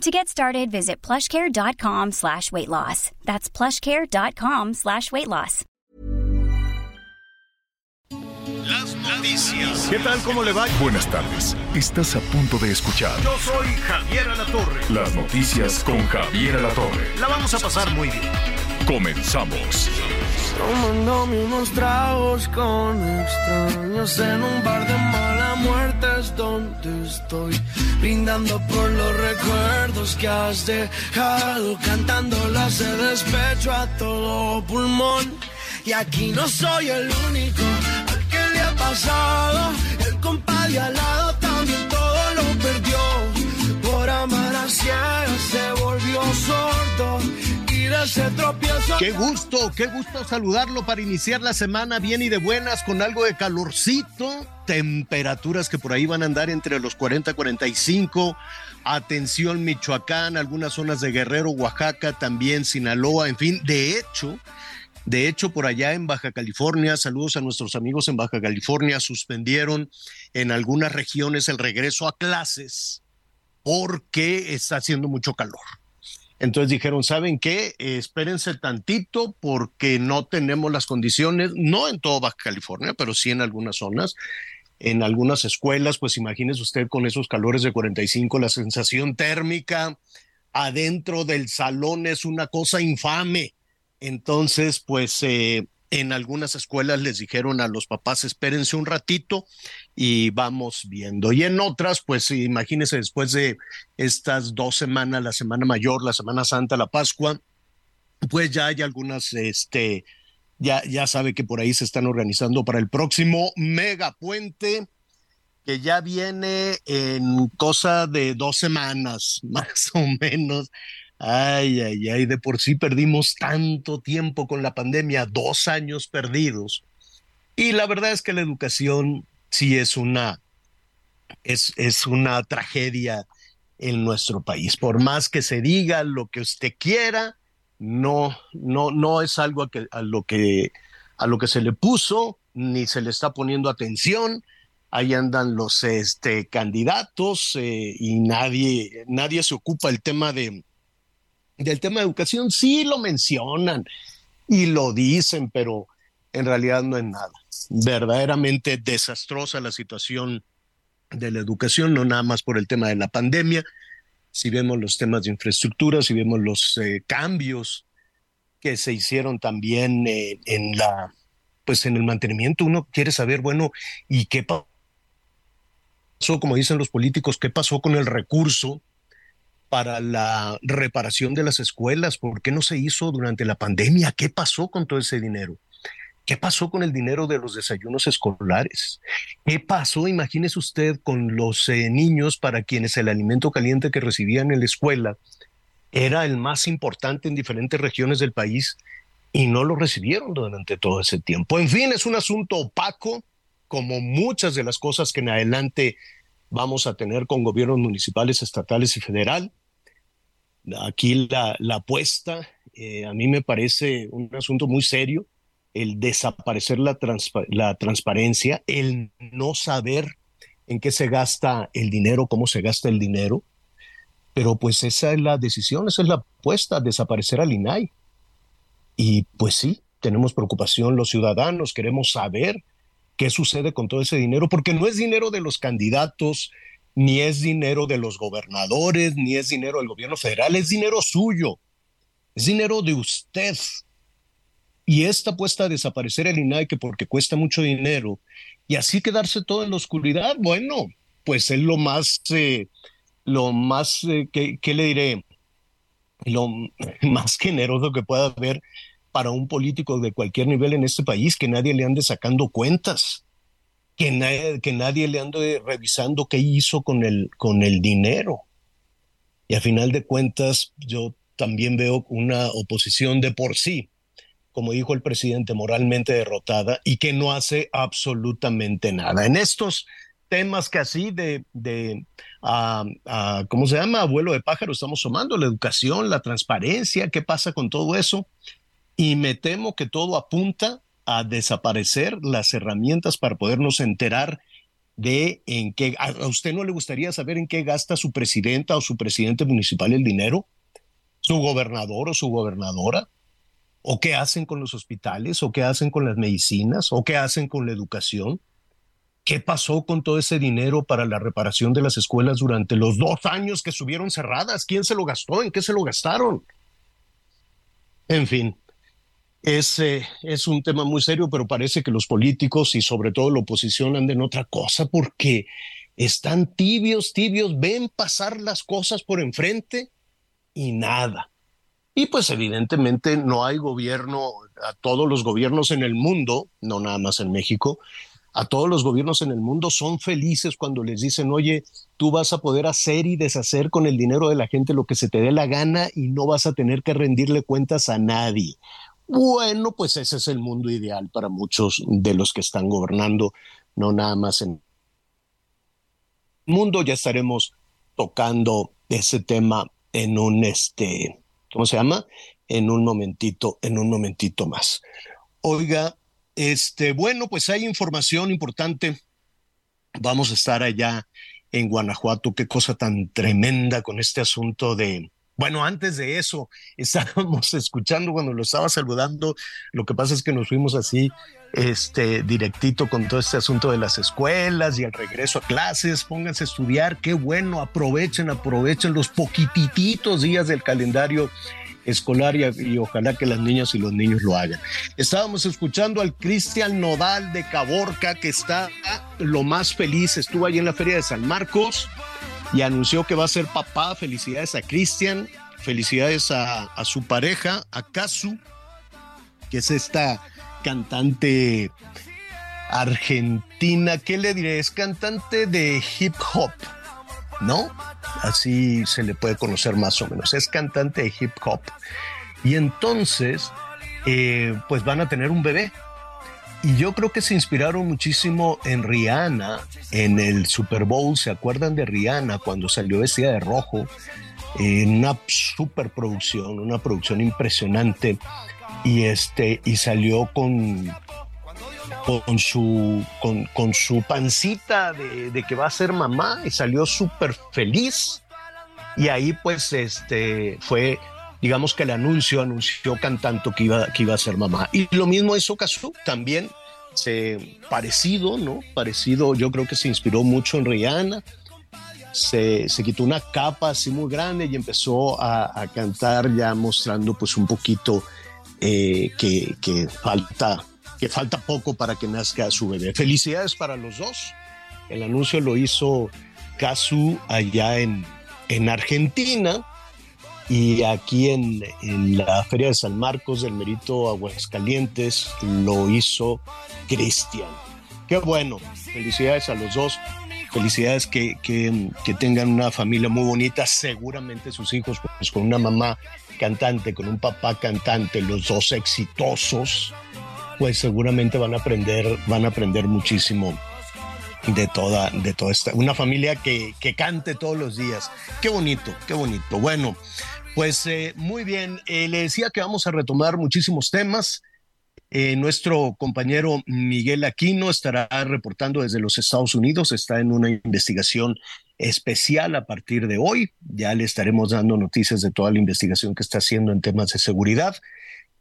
To get started, visit plushcare.com slash weight loss. That's plushcare.com slash weight loss. Las noticias. ¿Qué tal? ¿Cómo le va? Buenas tardes. Estás a punto de escuchar Yo soy Javier Alatorre. las noticias con Javier Alatorre. La vamos a pasar muy bien. Comenzamos. Tomándome unos tragos con extraños. En un bar de mala muerte es donde estoy brindando por los recuerdos que has dejado. Cantando las de despecho a todo pulmón. Y aquí no soy el único al que le ha pasado. El compadre al lado también todo lo perdió. Por amar a ciegas se volvió sordo Qué gusto, qué gusto saludarlo para iniciar la semana bien y de buenas con algo de calorcito, temperaturas que por ahí van a andar entre los 40 y 45. Atención Michoacán, algunas zonas de Guerrero, Oaxaca, también Sinaloa, en fin, de hecho, de hecho, por allá en Baja California, saludos a nuestros amigos en Baja California, suspendieron en algunas regiones el regreso a clases porque está haciendo mucho calor. Entonces dijeron, ¿saben qué? Eh, espérense tantito porque no tenemos las condiciones, no en todo Baja California, pero sí en algunas zonas. En algunas escuelas, pues imagínese usted con esos calores de 45, la sensación térmica adentro del salón es una cosa infame. Entonces, pues eh, en algunas escuelas les dijeron a los papás, espérense un ratito y vamos viendo. Y en otras, pues imagínense después de estas dos semanas, la Semana Mayor, la Semana Santa, la Pascua, pues ya hay algunas, este, ya, ya sabe que por ahí se están organizando para el próximo megapuente que ya viene en cosa de dos semanas, más o menos. Ay, ay, ay, de por sí perdimos tanto tiempo con la pandemia, dos años perdidos. Y la verdad es que la educación sí es una, es, es una tragedia en nuestro país. Por más que se diga lo que usted quiera, no, no, no es algo a, lo que, a lo que se le puso, ni se le está poniendo atención. Ahí andan los este, candidatos eh, y nadie, nadie se ocupa el tema de, del tema de educación. Sí lo mencionan y lo dicen, pero en realidad no es nada. Verdaderamente desastrosa la situación de la educación, no nada más por el tema de la pandemia. Si vemos los temas de infraestructura, si vemos los eh, cambios que se hicieron también eh, en la, pues en el mantenimiento, uno quiere saber, bueno, ¿y qué pasó? Como dicen los políticos, ¿qué pasó con el recurso para la reparación de las escuelas? ¿Por qué no se hizo durante la pandemia? ¿Qué pasó con todo ese dinero? ¿Qué pasó con el dinero de los desayunos escolares? ¿Qué pasó, imagínese usted, con los eh, niños para quienes el alimento caliente que recibían en la escuela era el más importante en diferentes regiones del país y no lo recibieron durante todo ese tiempo? En fin, es un asunto opaco, como muchas de las cosas que en adelante vamos a tener con gobiernos municipales, estatales y federal. Aquí la, la apuesta, eh, a mí me parece un asunto muy serio el desaparecer la, la transparencia, el no saber en qué se gasta el dinero, cómo se gasta el dinero. Pero pues esa es la decisión, esa es la apuesta, desaparecer al INAI. Y pues sí, tenemos preocupación los ciudadanos, queremos saber qué sucede con todo ese dinero, porque no es dinero de los candidatos, ni es dinero de los gobernadores, ni es dinero del gobierno federal, es dinero suyo, es dinero de usted, y esta apuesta a desaparecer el INAI que porque cuesta mucho dinero y así quedarse todo en la oscuridad, bueno, pues es lo más, eh, lo más, eh, ¿qué le diré? Lo más generoso que pueda haber para un político de cualquier nivel en este país, que nadie le ande sacando cuentas, que, nadie, que nadie le ande revisando qué hizo con el, con el dinero. Y a final de cuentas, yo también veo una oposición de por sí como dijo el presidente, moralmente derrotada y que no hace absolutamente nada. En estos temas que así de, de uh, ¿cómo se llama? Abuelo de pájaro, estamos tomando la educación, la transparencia, ¿qué pasa con todo eso? Y me temo que todo apunta a desaparecer las herramientas para podernos enterar de en qué, a usted no le gustaría saber en qué gasta su presidenta o su presidente municipal el dinero, su gobernador o su gobernadora, o qué hacen con los hospitales, o qué hacen con las medicinas, o qué hacen con la educación. ¿Qué pasó con todo ese dinero para la reparación de las escuelas durante los dos años que estuvieron cerradas? ¿Quién se lo gastó? ¿En qué se lo gastaron? En fin, es, es un tema muy serio, pero parece que los políticos y sobre todo la oposición andan en otra cosa porque están tibios, tibios, ven pasar las cosas por enfrente y nada. Y pues evidentemente no hay gobierno, a todos los gobiernos en el mundo, no nada más en México, a todos los gobiernos en el mundo son felices cuando les dicen, oye, tú vas a poder hacer y deshacer con el dinero de la gente lo que se te dé la gana y no vas a tener que rendirle cuentas a nadie. Bueno, pues ese es el mundo ideal para muchos de los que están gobernando, no nada más en el mundo. Ya estaremos tocando ese tema en un este ¿cómo se llama? En un momentito, en un momentito más. Oiga, este, bueno, pues hay información importante. Vamos a estar allá en Guanajuato. Qué cosa tan tremenda con este asunto de, bueno, antes de eso, estábamos escuchando cuando lo estaba saludando. Lo que pasa es que nos fuimos así, este, directito con todo este asunto de las escuelas y el regreso a clases. Pónganse a estudiar, qué bueno, aprovechen, aprovechen los poquititos días del calendario escolar y, y, ojalá que las niñas y los niños lo hagan. Estábamos escuchando al Cristian Nodal de Caborca, que está lo más feliz, estuvo allí en la Feria de San Marcos y anunció que va a ser papá. Felicidades a Cristian, felicidades a, su pareja, a Kazu, que es esta cantante argentina, ¿qué le diré? Es cantante de hip hop, ¿no? Así se le puede conocer más o menos. Es cantante de hip hop. Y entonces, eh, pues van a tener un bebé. Y yo creo que se inspiraron muchísimo en Rihanna en el Super Bowl. ¿Se acuerdan de Rihanna cuando salió vestida de rojo? En una superproducción, una producción impresionante. Y, este, y salió con, con, su, con, con su pancita de, de, que va a ser mamá y salió súper feliz. Y ahí pues este, fue digamos que el anuncio anunció cantando que iba, que iba a ser mamá. Y lo mismo hizo Cazú, también se, parecido, ¿no? Parecido, yo creo que se inspiró mucho en Rihanna. Se, se quitó una capa así muy grande y empezó a, cantar ya mostrando pues un poquito eh, que, que, falta, que falta poco para que nazca su bebé. Felicidades para los dos. El anuncio lo hizo Casu allá en, en Argentina y aquí en, la Feria de San Marcos del Merito Aguascalientes lo hizo Cristian. Qué bueno, felicidades a los dos, felicidades que, que, tengan una familia muy bonita, seguramente sus hijos pues, con una mamá cantante, con un papá cantante, los dos exitosos, pues seguramente van a aprender, van a aprender muchísimo de toda, de toda esta, una familia que, que cante todos los días. Qué bonito, qué bonito. Bueno, pues eh, muy bien, eh, le decía que vamos a retomar muchísimos temas. Eh, nuestro compañero Miguel Aquino estará reportando desde los Estados Unidos, está en una investigación especial a partir de hoy. Ya le estaremos dando noticias de toda la investigación que está haciendo en temas de seguridad.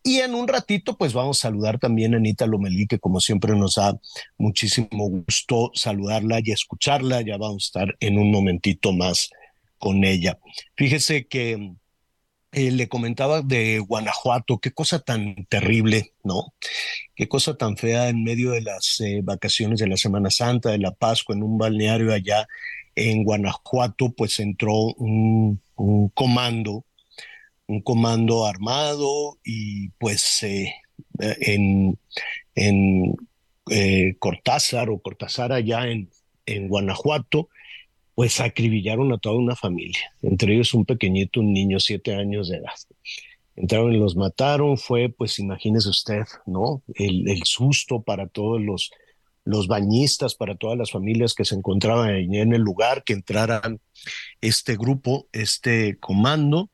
Y en un ratito, pues vamos a saludar también a Anita Lomelí, que como siempre nos da muchísimo gusto saludarla y escucharla. Ya vamos a estar en un momentito más con ella. Fíjese que eh, le comentaba de Guanajuato, qué cosa tan terrible, ¿no? Qué cosa tan fea en medio de las eh, vacaciones de la Semana Santa, de la Pascua, en un balneario allá en Guanajuato, pues entró un, comando, un comando armado y pues eh, en, en Cortázar o Cortázar allá en, en Guanajuato, pues acribillaron a toda una familia, entre ellos un pequeñito, un niño, siete años de edad. entraron y los mataron, fue, pues imagínese usted, ¿no? El, el susto para todos los, los bañistas, para todas las familias que se encontraban en el lugar, que entraran este grupo, este comando,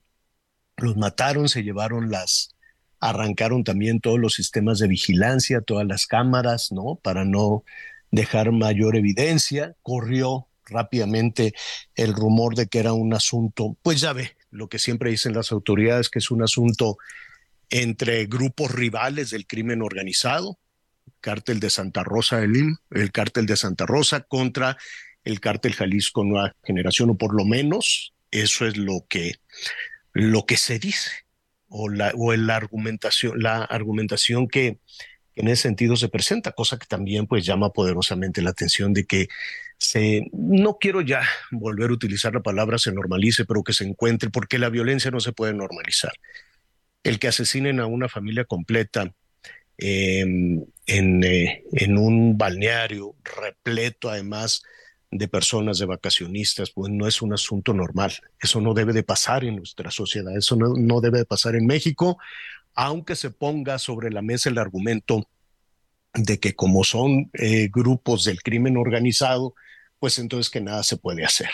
los mataron, se llevaron las, arrancaron también todos los sistemas de vigilancia, todas las cámaras, ¿no? Para no dejar mayor evidencia, corrió rápidamente el rumor de que era un asunto, pues ya ve, lo que siempre dicen las autoridades, que es un asunto entre grupos rivales del crimen organizado, cártel de Santa Rosa del Lim, el cártel de Santa Rosa contra el cártel Jalisco Nueva Generación, o por lo menos eso es lo que, lo que se dice, o la, o la argumentación, la argumentación que, en ese sentido se presenta, cosa que también pues llama poderosamente la atención de que se, no quiero ya volver a utilizar la palabra se normalice, pero que se encuentre, porque la violencia no se puede normalizar. El que asesinen a una familia completa em, en, eh, en un balneario repleto además de personas, de vacacionistas, pues no es un asunto normal. Eso no debe de pasar en nuestra sociedad, eso no, no debe de pasar en México, aunque se ponga sobre la mesa el argumento de que como son eh, grupos del crimen organizado, pues entonces que nada se puede hacer.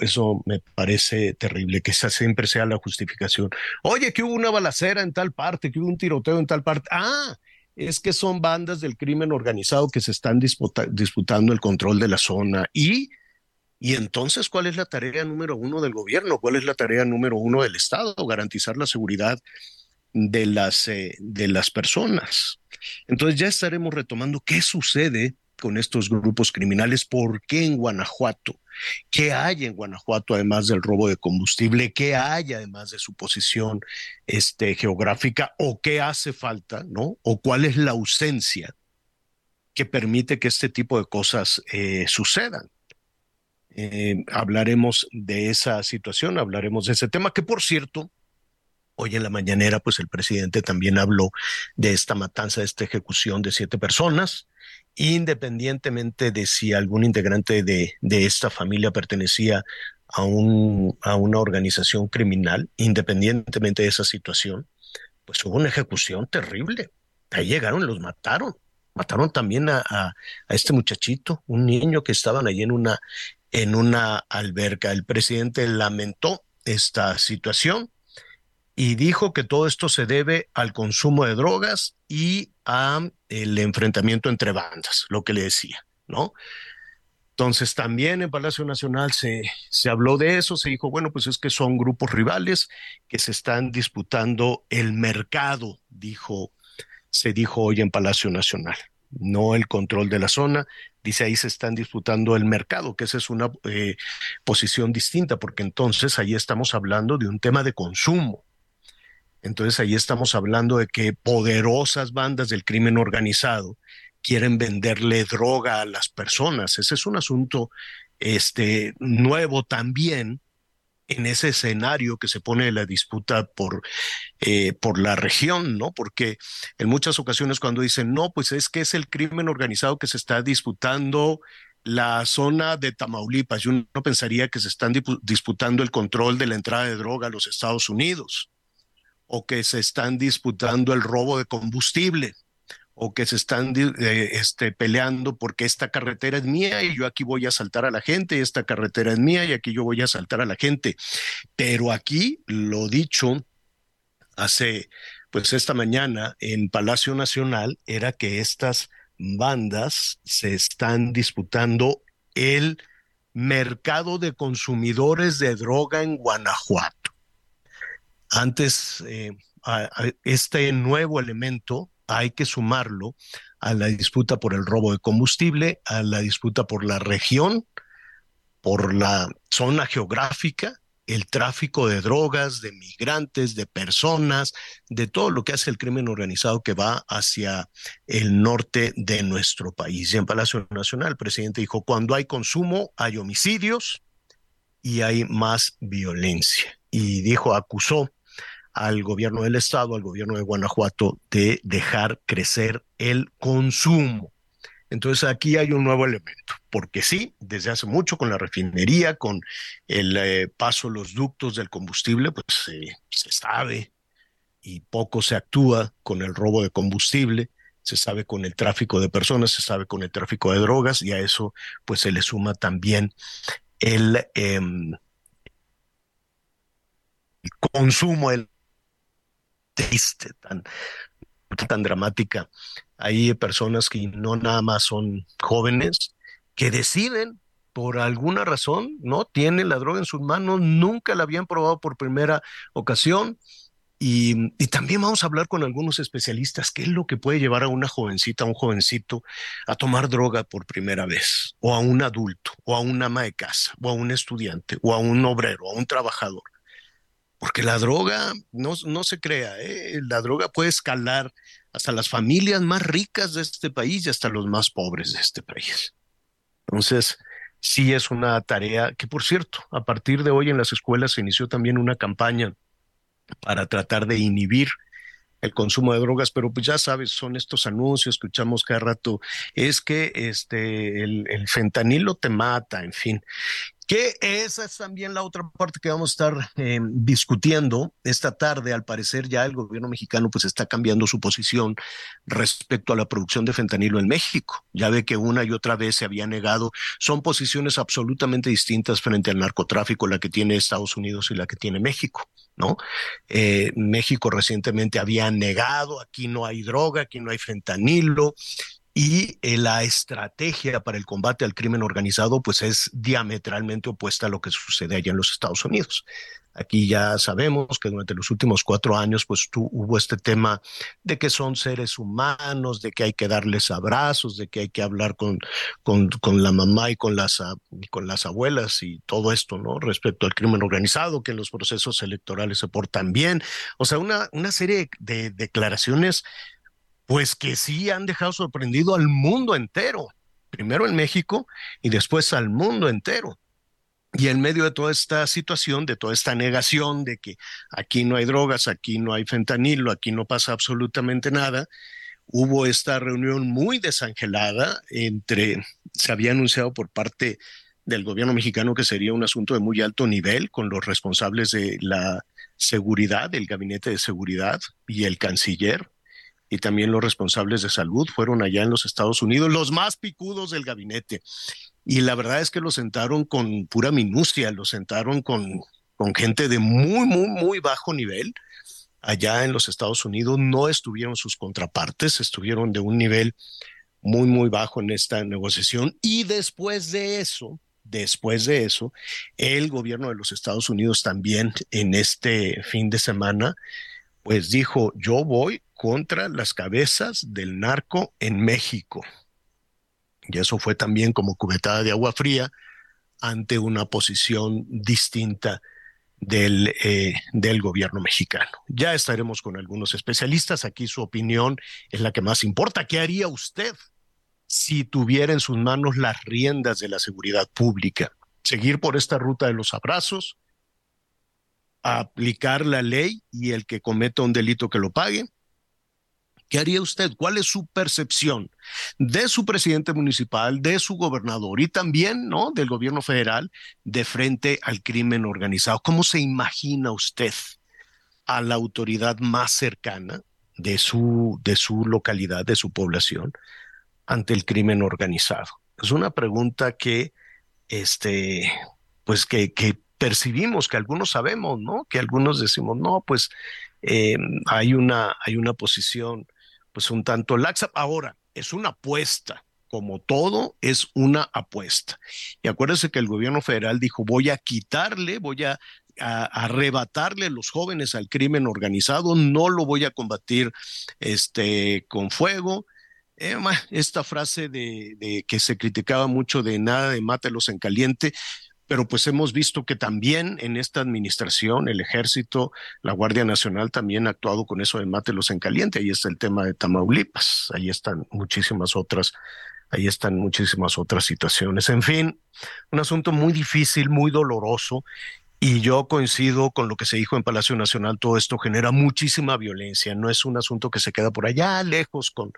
Eso me parece terrible, que esa siempre sea la justificación. Oye, que hubo una balacera en tal parte, que hubo un tiroteo en tal parte. Ah, es que son bandas del crimen organizado que se están disputando el control de la zona. Y, y entonces, ¿cuál es la tarea número uno del gobierno? ¿Cuál es la tarea número uno del Estado? Garantizar la seguridad de las, eh, de las personas. Entonces ya estaremos retomando qué sucede con estos grupos criminales, por qué en Guanajuato, qué hay en Guanajuato además del robo de combustible, qué hay además de su posición este, geográfica o qué hace falta, ¿no? O cuál es la ausencia que permite que este tipo de cosas eh, sucedan. Eh, hablaremos de esa situación, hablaremos de ese tema, que por cierto, Hoy en la mañanera, pues el presidente también habló de esta matanza, de esta ejecución de siete personas, independientemente de si algún integrante de, de esta familia pertenecía a, un, a una organización criminal, independientemente de esa situación, pues hubo una ejecución terrible. Ahí llegaron, los mataron. Mataron también a, a, a este muchachito, un niño que estaban allí en una, en una alberca. El presidente lamentó esta situación y dijo que todo esto se debe al consumo de drogas y a el enfrentamiento entre bandas, lo que le decía, ¿no? Entonces también en Palacio Nacional se, se habló de eso, se dijo, bueno, pues es que son grupos rivales que se están disputando el mercado, dijo, se dijo hoy en Palacio Nacional, no el control de la zona, dice ahí se están disputando el mercado, que esa es una eh, posición distinta, porque entonces ahí estamos hablando de un tema de consumo, entonces ahí estamos hablando de que poderosas bandas del crimen organizado quieren venderle droga a las personas. Ese es un asunto este, nuevo también en ese escenario que se pone la disputa por, eh, por la región, ¿no? Porque en muchas ocasiones cuando dicen, no, pues es que es el crimen organizado que se está disputando la zona de Tamaulipas, yo no pensaría que se están disputando el control de la entrada de droga a los Estados Unidos o que se están disputando el robo de combustible o que se están eh, este, peleando porque esta carretera es mía y yo aquí voy a asaltar a la gente, y esta carretera es mía y aquí yo voy a asaltar a la gente. Pero aquí, lo dicho hace, pues esta mañana en Palacio Nacional, era que estas bandas se están disputando el mercado de consumidores de droga en Guanajuato. Antes, eh, este nuevo elemento hay que sumarlo a la disputa por el robo de combustible, a la disputa por la región, por la zona geográfica, el tráfico de drogas, de migrantes, de personas, de todo lo que hace el crimen organizado que va hacia el norte de nuestro país. Y en Palacio Nacional el presidente dijo, cuando hay consumo, hay homicidios y hay más violencia. Y dijo, acusó al gobierno del estado, al gobierno de Guanajuato, de dejar crecer el consumo. Entonces aquí hay un nuevo elemento, porque sí, desde hace mucho con la refinería, con el eh, paso los ductos del combustible, pues se sabe y poco se actúa con el robo de combustible, se sabe con el tráfico de personas, se sabe con el tráfico de drogas y a eso pues se le suma también el, em, el consumo, el triste, tan, tan dramática. Hay personas que no nada más son jóvenes, que deciden por alguna razón, no tienen la droga en sus manos, nunca la habían probado por primera ocasión, y, también vamos a hablar con algunos especialistas, qué es lo que puede llevar a una jovencita, a un jovencito a tomar droga por primera vez, o a un adulto, o a un ama de casa, o a un estudiante, o a un obrero, a un trabajador. Porque la droga, no, no se crea, ¿eh? la droga puede escalar hasta las familias más ricas de este país y hasta los más pobres de este país. Entonces, sí es una tarea que, por cierto, a partir de hoy en las escuelas se inició también una campaña para tratar de inhibir el consumo de drogas, pero pues ya sabes, son estos anuncios, escuchamos cada rato, es que este el, el fentanilo te mata, en fin que esa es también la otra parte que vamos a estar eh, discutiendo esta tarde. Al parecer ya el gobierno mexicano pues está cambiando su posición respecto a la producción de fentanilo en México. Ya ve que una y otra vez se había negado. Son posiciones absolutamente distintas frente al narcotráfico, la que tiene Estados Unidos y la que tiene México. ¿no? Eh, México recientemente había negado, aquí no hay droga, aquí no hay fentanilo, y eh, la estrategia para el combate al crimen organizado pues es diametralmente opuesta a lo que sucede allá en los Estados Unidos. Aquí ya sabemos que durante los últimos cuatro años pues hubo este tema de que son seres humanos, de que hay que darles abrazos, de que hay que hablar con, con, con la mamá y con las, con las abuelas y todo esto, ¿no? Respecto al crimen organizado, que en los procesos electorales se portan bien. O sea, una, una serie de declaraciones pues que sí han dejado sorprendido al mundo entero, primero en México y después al mundo entero. Y en medio de toda esta situación, de toda esta negación de que aquí no hay drogas, aquí no hay fentanilo, aquí no pasa absolutamente nada, hubo esta reunión muy desangelada entre, se había anunciado por parte del gobierno mexicano que sería un asunto de muy alto nivel con los responsables de la seguridad, del gabinete de seguridad y el canciller, y también los responsables de salud fueron allá en los Estados Unidos, los más picudos del gabinete. Y la verdad es que los sentaron con pura minucia, los sentaron con, con gente de muy, muy, muy bajo nivel. Allá en los Estados Unidos no estuvieron sus contrapartes, estuvieron de un nivel muy, muy bajo en esta negociación. Y después de eso, después de eso, el gobierno de los Estados Unidos también en este fin de semana, pues dijo, yo voy contra las cabezas del narco en México. Y eso fue también como cubetada de agua fría ante una posición distinta del, eh, del gobierno mexicano. Ya estaremos con algunos especialistas. Aquí su opinión es la que más importa. ¿Qué haría usted si tuviera en sus manos las riendas de la seguridad pública? ¿Seguir por esta ruta de los abrazos? ¿Aplicar la ley y el que cometa un delito que lo pague? ¿Qué haría usted? ¿Cuál es su percepción de su presidente municipal, de su gobernador y también, ¿no? Del gobierno federal de frente al crimen organizado. ¿Cómo se imagina usted a la autoridad más cercana de su, de su localidad, de su población, ante el crimen organizado? Es una pregunta que, este, pues que, que percibimos, que algunos sabemos, ¿no? Que algunos decimos, no, pues eh, hay, una, hay una posición pues un tanto laxa. Ahora, es una apuesta, como todo es una apuesta. Y acuérdense que el gobierno federal dijo, voy a quitarle, voy a, arrebatarle a los jóvenes al crimen organizado, no lo voy a combatir este, con fuego. Eh, esta frase de, de, que se criticaba mucho de nada de mátelos en caliente, pero pues hemos visto que también en esta administración el ejército, la Guardia Nacional también ha actuado con eso de mátelos en caliente. Ahí está el tema de Tamaulipas, ahí están muchísimas otras, ahí están muchísimas otras situaciones. En fin, un asunto muy difícil, muy doloroso. Y yo coincido con lo que se dijo en Palacio Nacional, todo esto genera muchísima violencia, no es un asunto que se queda por allá lejos con,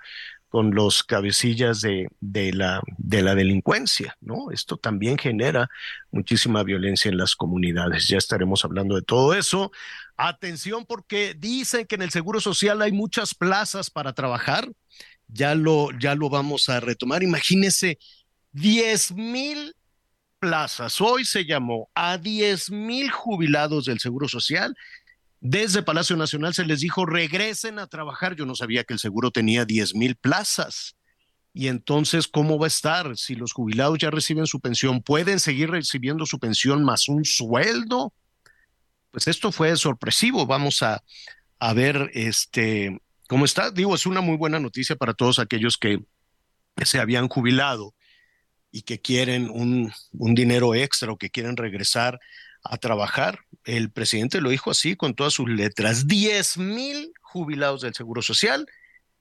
con los cabecillas de, de, la, de la delincuencia, ¿no? Esto también genera muchísima violencia en las comunidades. Ya estaremos hablando de todo eso. Atención porque dicen que en el Seguro Social hay muchas plazas para trabajar. Ya lo, ya lo vamos a retomar. Imagínense, 10 mil plazas. Hoy se llamó a 10 mil jubilados del Seguro Social desde Palacio Nacional se les dijo, regresen a trabajar. Yo no sabía que el seguro tenía 10 mil plazas. Y entonces, ¿cómo va a estar? Si los jubilados ya reciben su pensión, ¿pueden seguir recibiendo su pensión más un sueldo? Pues esto fue sorpresivo. Vamos a, a ver este, cómo está. Digo, es una muy buena noticia para todos aquellos que se habían jubilado y que quieren un, un dinero extra o que quieren regresar a trabajar. El presidente lo dijo así con todas sus letras. 10 mil jubilados del Seguro Social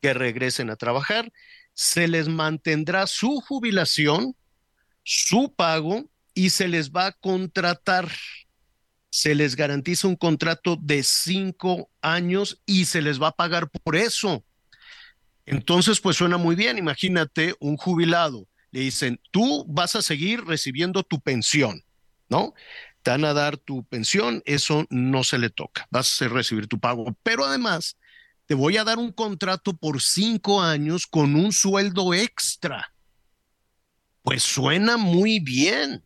que regresen a trabajar. Se les mantendrá su jubilación, su pago y se les va a contratar. Se les garantiza un contrato de cinco años y se les va a pagar por eso. Entonces, pues suena muy bien. Imagínate un jubilado. Le dicen, tú vas a seguir recibiendo tu pensión, ¿no? Te van a dar tu pensión, eso no se le toca, vas a recibir tu pago, pero además te voy a dar un contrato por cinco años con un sueldo extra. Pues suena muy bien.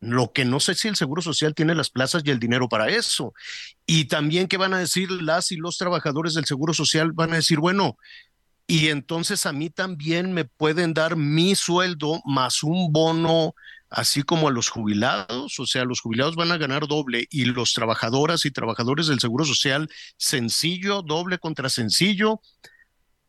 Lo que no sé si el Seguro Social tiene las plazas y el dinero para eso. Y también qué van a decir las y los trabajadores del Seguro Social, van a decir, bueno, y entonces a mí también me pueden dar mi sueldo más un bono así como a los jubilados, o sea, los jubilados van a ganar doble y los trabajadoras y trabajadores del Seguro Social sencillo, doble contra sencillo.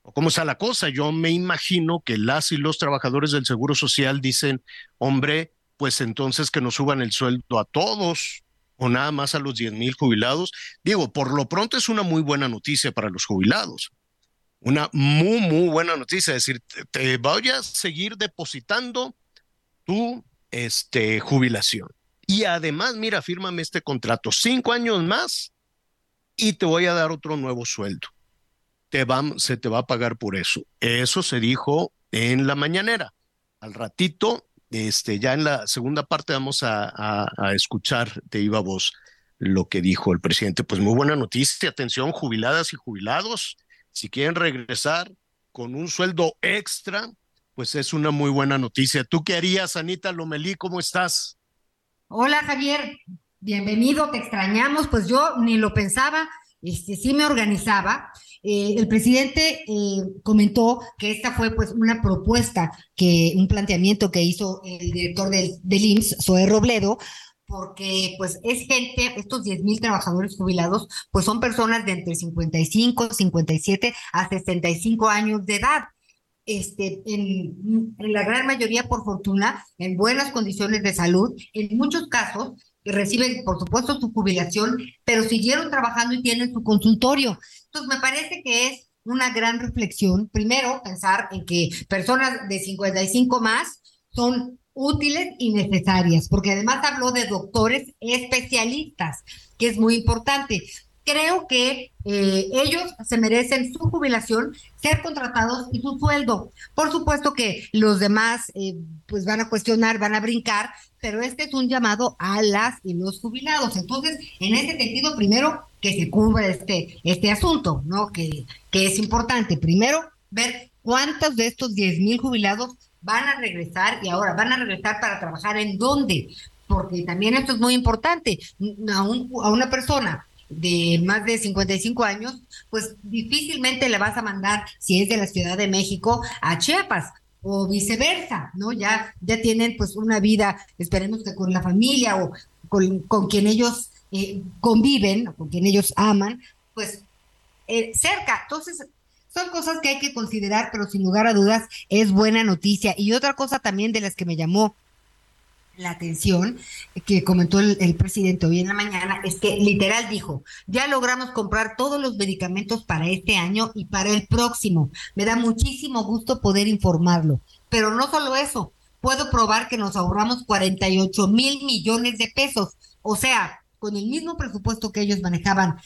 ¿Cómo está la cosa? Yo me imagino que las y los trabajadores del Seguro Social dicen, hombre, pues entonces que nos suban el sueldo a todos o nada más a los 10 mil jubilados. Digo, por lo pronto es una muy buena noticia para los jubilados. Una muy, muy buena noticia. Es decir, te, voy a seguir depositando tu este, jubilación. Y además, mira, fírmame este contrato, cinco años más y te voy a dar otro nuevo sueldo. Te va, se te va a pagar por eso. Eso se dijo en la mañanera. Al ratito, este, ya en la segunda parte vamos a, escuchar de viva voz lo que dijo el presidente. Pues muy buena noticia, atención, jubiladas y jubilados, si quieren regresar con un sueldo extra, pues es una muy buena noticia. ¿Tú qué harías, Anita Lomelí? ¿Cómo estás? Hola, Javier. Bienvenido, te extrañamos. Pues yo ni lo pensaba, este, sí me organizaba. Eh, el presidente eh, comentó que esta fue pues una propuesta, que un planteamiento que hizo el director del, del IMSS, Zoe Robledo, porque pues es gente, estos 10 mil trabajadores jubilados, pues son personas de entre 55, 57 a 65 años de edad este, en, la gran mayoría, por fortuna, en buenas condiciones de salud, en muchos casos reciben, por supuesto, su jubilación, pero siguieron trabajando y tienen su consultorio. Entonces, me parece que es una gran reflexión. Primero, pensar en que personas de 55 más son útiles y necesarias, porque además habló de doctores especialistas, que es muy importante creo que eh, ellos se merecen su jubilación, ser contratados y su sueldo. Por supuesto que los demás eh, pues van a cuestionar, van a brincar, pero este es un llamado a las y los jubilados. Entonces, en ese sentido, primero que se cubra este, este asunto, ¿no? Que, que es importante. Primero, ver cuántos de estos 10 mil jubilados van a regresar y ahora van a regresar para trabajar en dónde, porque también esto es muy importante. A, a una persona de más de 55 años, pues difícilmente le vas a mandar, si es de la Ciudad de México, a Chiapas o viceversa, ¿no? Ya, ya tienen pues una vida, esperemos que con la familia o con, con quien ellos eh, conviven, con quien ellos aman, pues eh, cerca. Entonces, son cosas que hay que considerar, pero sin lugar a dudas es buena noticia. Y otra cosa también de las que me llamó la atención que comentó el, presidente hoy en la mañana es que literal dijo, ya logramos comprar todos los medicamentos para este año y para el próximo. Me da muchísimo gusto poder informarlo. Pero no solo eso, puedo probar que nos ahorramos 48 mil millones de pesos. O sea, con el mismo presupuesto que ellos manejaban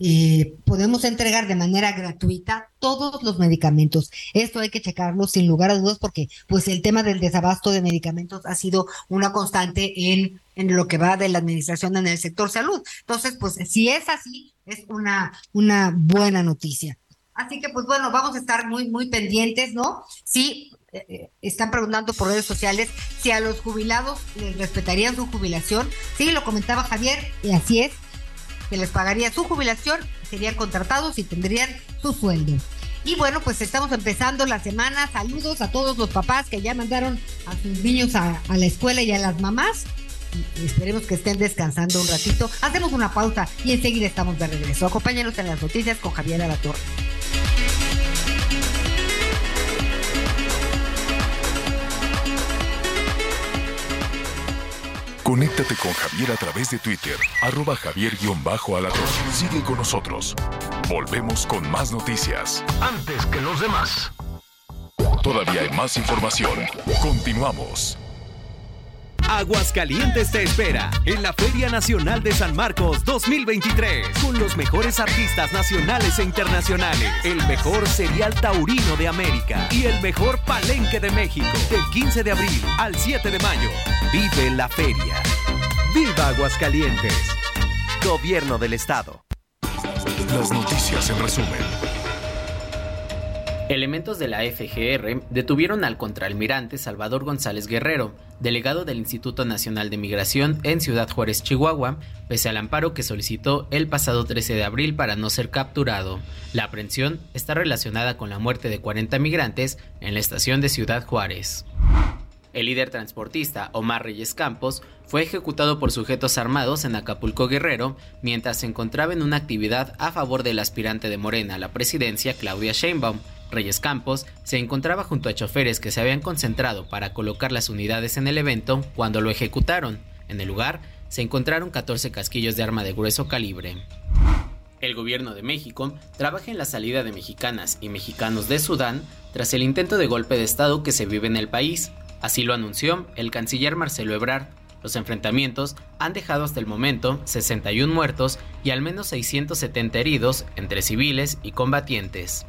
eh, podemos entregar de manera gratuita todos los medicamentos. Esto hay que checarlo sin lugar a dudas porque pues el tema del desabasto de medicamentos ha sido una constante en, en lo que va de la administración en el sector salud. Entonces, pues si es así, es una, una buena noticia. Así que pues bueno, vamos a estar muy, muy pendientes, ¿no? Sí, eh, eh, están preguntando por redes sociales si a los jubilados les respetarían su jubilación. Sí, lo comentaba Javier, y así es que les pagaría su jubilación, serían contratados y tendrían su sueldo. Y bueno, pues estamos empezando la semana. Saludos a todos los papás que ya mandaron a sus niños a, la escuela y a las mamás. esperemos que estén descansando un ratito. Hacemos una pausa y enseguida estamos de regreso. Acompáñenos en las noticias con Javier Alatorre. Conéctate con Javier a través de Twitter, arroba javier-alatón. Sigue con nosotros. Volvemos con más noticias. Antes que los demás. Todavía hay más información. Continuamos. Aguascalientes te espera en la Feria Nacional de San Marcos 2023 con los mejores artistas nacionales e internacionales, el mejor serial taurino de América y el mejor palenque de México del 15 de abril al 7 de mayo. Vive la feria. Viva Aguascalientes. Gobierno del Estado. Las noticias en resumen. Elementos de la FGR detuvieron al contraalmirante Salvador González Guerrero, delegado del Instituto Nacional de Migración en Ciudad Juárez, Chihuahua, pese al amparo que solicitó el pasado 13 de abril para no ser capturado. La aprehensión está relacionada con la muerte de 40 migrantes en la estación de Ciudad Juárez. El líder transportista Omar Reyes Campos fue ejecutado por sujetos armados en Acapulco Guerrero mientras se encontraba en una actividad a favor del aspirante de Morena a la presidencia Claudia Sheinbaum. Reyes Campos se encontraba junto a choferes que se habían concentrado para colocar las unidades en el evento cuando lo ejecutaron. En el lugar se encontraron 14 casquillos de arma de grueso calibre. El gobierno de México trabaja en la salida de mexicanas y mexicanos de Sudán tras el intento de golpe de Estado que se vive en el país. Así lo anunció el canciller Marcelo Ebrard. Los enfrentamientos han dejado hasta el momento 61 muertos y al menos 670 heridos entre civiles y combatientes.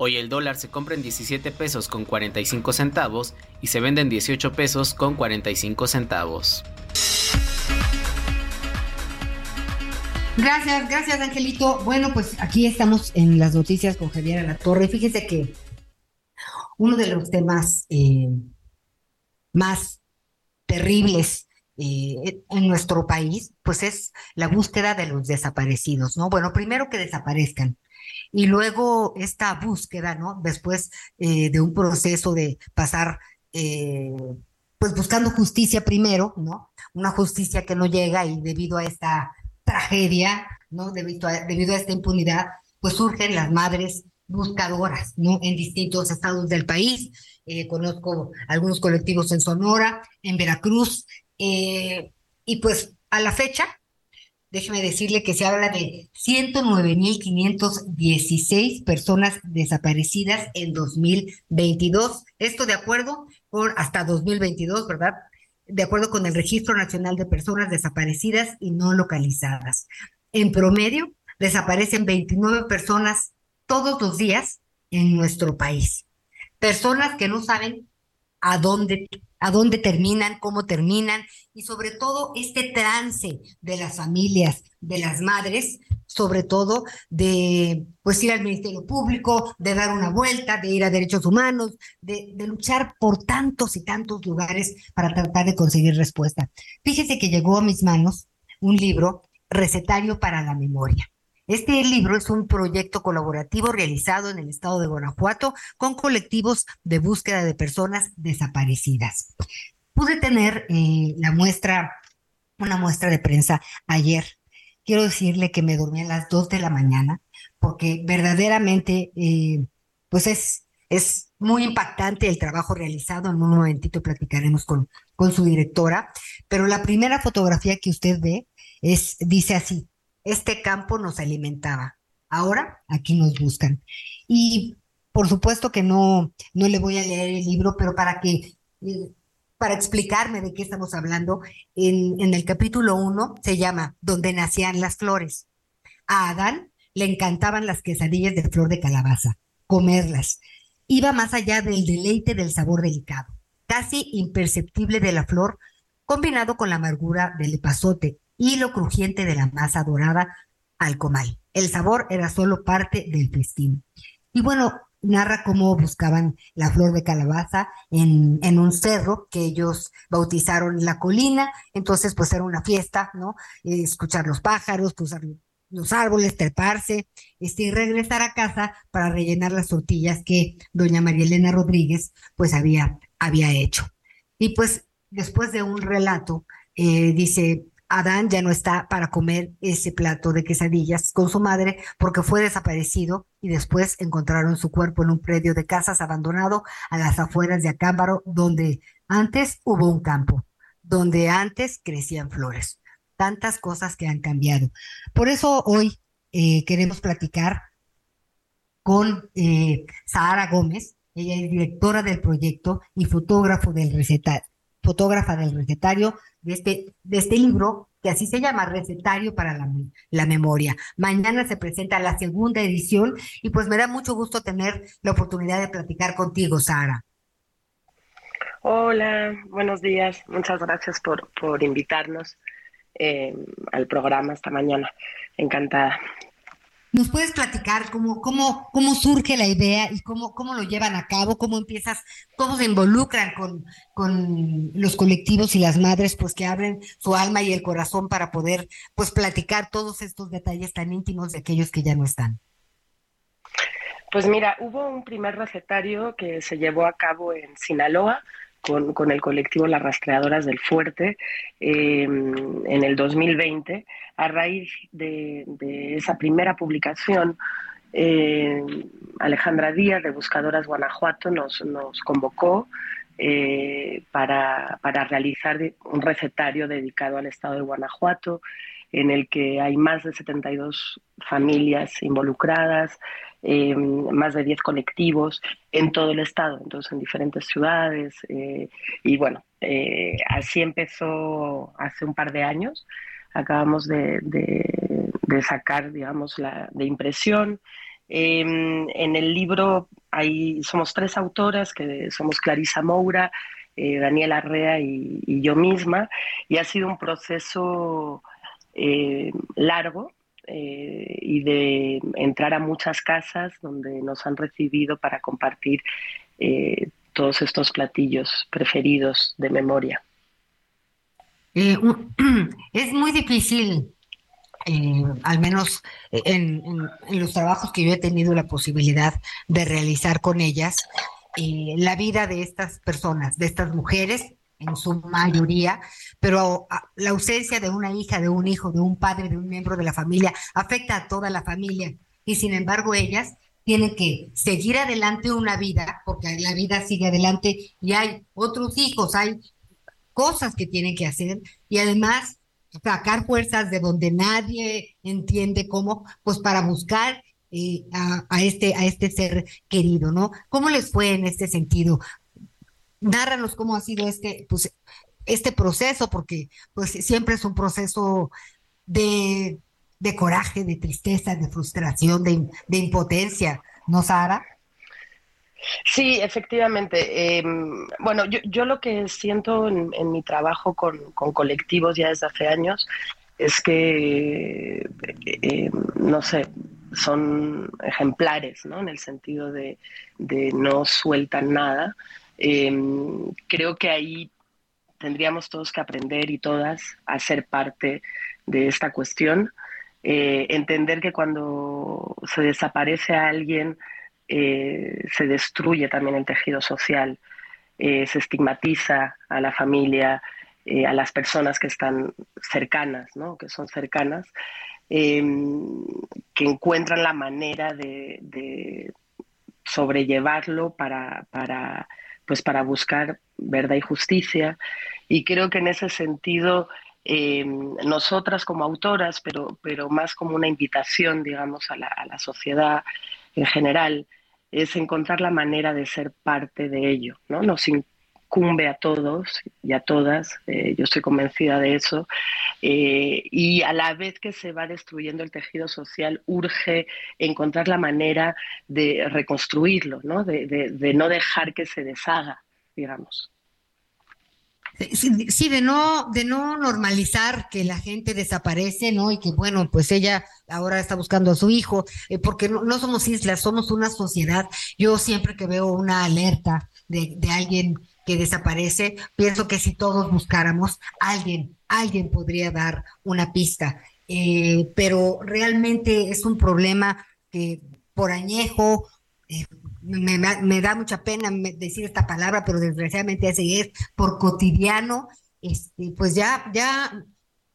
Hoy el dólar se compra en 17 pesos con 45 centavos y se vende en 18 pesos con 45 centavos. Gracias, gracias Angelito. Bueno, pues aquí estamos en las noticias con Javier La Torre. Fíjese que uno de los temas eh, más terribles eh, en nuestro país, pues es la búsqueda de los desaparecidos, ¿no? Bueno, primero que desaparezcan y luego esta búsqueda, ¿no? Después eh, de un proceso de pasar, eh, pues buscando justicia primero, ¿no? Una justicia que no llega y debido a esta tragedia, ¿no? Debido a, debido a esta impunidad, pues surgen las madres buscadoras, ¿no? En distintos estados del país. Eh, conozco algunos colectivos en Sonora, en Veracruz, y pues a la fecha, déjeme decirle que se habla de 109.516 personas desaparecidas en 2022. Esto de acuerdo con hasta 2022, ¿verdad? De acuerdo con el Registro Nacional de Personas Desaparecidas y No Localizadas. En promedio, desaparecen 29 personas todos los días en nuestro país. Personas que no saben a dónde a dónde terminan, cómo terminan y sobre todo este trance de las familias, de las madres, sobre todo de pues ir al Ministerio Público, de dar una vuelta, de ir a derechos humanos, de, de luchar por tantos y tantos lugares para tratar de conseguir respuesta. Fíjese que llegó a mis manos un libro, Recetario para la Memoria. Este libro es un proyecto colaborativo realizado en el estado de Guanajuato con colectivos de búsqueda de personas desaparecidas. Pude tener eh, la muestra, una muestra de prensa ayer. Quiero decirle que me dormí a las dos de la mañana porque verdaderamente, eh, pues es, es muy impactante el trabajo realizado. En un momentito platicaremos con, con su directora, pero la primera fotografía que usted ve es, dice así, este campo nos alimentaba. Ahora aquí nos buscan. Y por supuesto que no, no le voy a leer el libro, pero para que, eh, para explicarme de qué estamos hablando, en, en el capítulo uno se llama Donde nacían las flores. A Adán le encantaban las quesadillas de flor de calabaza, comerlas. Iba más allá del deleite del sabor delicado, casi imperceptible de la flor, combinado con la amargura del epazote y lo crujiente de la masa dorada al comal. El sabor era solo parte del festín. Y bueno, narra cómo buscaban la flor de calabaza en, en, un cerro que ellos bautizaron la colina, entonces pues era una fiesta, ¿no? Escuchar los pájaros, cruzar los árboles, treparse, este, y regresar a casa para rellenar las tortillas que doña María Elena Rodríguez pues había, había hecho. Y pues después de un relato, eh, dice, Adán ya no está para comer ese plato de quesadillas con su madre porque fue desaparecido y después encontraron su cuerpo en un predio de casas abandonado a las afueras de Acámbaro, donde antes hubo un campo, donde antes crecían flores. Tantas cosas que han cambiado. Por eso hoy eh, queremos platicar con eh, Sahara Gómez. Ella es directora del proyecto y fotógrafo del recetario, fotógrafa del recetario de este, de este libro, que así se llama, Recetario para la, la, Memoria. Mañana se presenta la segunda edición y pues me da mucho gusto tener la oportunidad de platicar contigo, Sara. Hola, buenos días. Muchas gracias por, por invitarnos eh, al programa esta mañana. Encantada. ¿Nos puedes platicar cómo, cómo, cómo surge la idea y cómo, cómo lo llevan a cabo? ¿Cómo empiezas, cómo se involucran con, con los colectivos y las madres pues que abren su alma y el corazón para poder pues platicar todos estos detalles tan íntimos de aquellos que ya no están? Pues mira, hubo un primer recetario que se llevó a cabo en Sinaloa con, con el colectivo Las Rastreadoras del Fuerte eh, en el 2020 a raíz de, esa primera publicación, eh, Alejandra Díaz de Buscadoras Guanajuato nos, convocó eh, para, realizar un recetario dedicado al estado de Guanajuato, en el que hay más de 72 familias involucradas, eh, más de 10 colectivos en todo el estado, entonces en diferentes ciudades. y bueno, así empezó hace un par de años acabamos de, sacar, digamos, la de impresión. Em, en el libro hay, somos tres autoras, que somos Clarisa Moura, eh, Daniela Arrea y, yo misma, y ha sido un proceso eh, largo eh, y de entrar a muchas casas donde nos han recibido para compartir todos estos platillos preferidos de memoria. Eh, es muy difícil, eh, al menos en, los trabajos que yo he tenido la posibilidad de realizar con ellas, eh, la vida de estas personas, de estas mujeres, en su mayoría, pero la ausencia de una hija, de un hijo, de un padre, de un miembro de la familia, afecta a toda la familia. Y sin embargo, ellas tienen que seguir adelante una vida, porque la vida sigue adelante y hay otros hijos, hay cosas que tienen que hacer y además sacar fuerzas de donde nadie entiende cómo, pues para buscar eh, a, este, a este ser querido, ¿no? ¿Cómo les fue en este sentido? Nárranos cómo ha sido este, pues, este proceso, porque pues siempre es un proceso de, de coraje, de tristeza, de frustración, de, de impotencia, ¿no, Sara? Sí, efectivamente. Em, bueno, yo, lo que siento en, mi trabajo con, colectivos ya desde hace años es que, em, no sé, son ejemplares, ¿no? En el sentido de, no sueltan nada. Em, creo que ahí tendríamos todos que aprender y todas a ser parte de esta cuestión. Eh, entender que cuando se desaparece a alguien, eh, se destruye también el tejido social, eh, se estigmatiza a la familia, a las personas que están cercanas, ¿no? que son cercanas, em, que encuentran la manera de, sobrellevarlo para, para, pues para buscar verdad y justicia. Y creo que en ese sentido, em, nosotras como autoras, pero, pero más como una invitación, digamos, a la, a la sociedad en general, es encontrar la manera de ser parte de ello, ¿no? Nos, incumbe a todos y a todas, eh, yo estoy convencida de eso, eh, y a la vez que se va destruyendo el tejido social, urge encontrar la manera de reconstruirlo, ¿no? de no dejar que se deshaga, digamos. Sí, de no, de no normalizar que la gente desaparece, ¿no? Y que bueno, pues ella ahora está buscando a su hijo, eh, porque no, somos islas, somos una sociedad. Yo siempre que veo una alerta de alguien que desaparece, pienso que si todos buscáramos, alguien, alguien podría dar una pista. Eh, pero realmente es un problema que por añejo, eh, me, da mucha pena decir esta palabra, pero desgraciadamente así es, por cotidiano, este, pues ya, ya,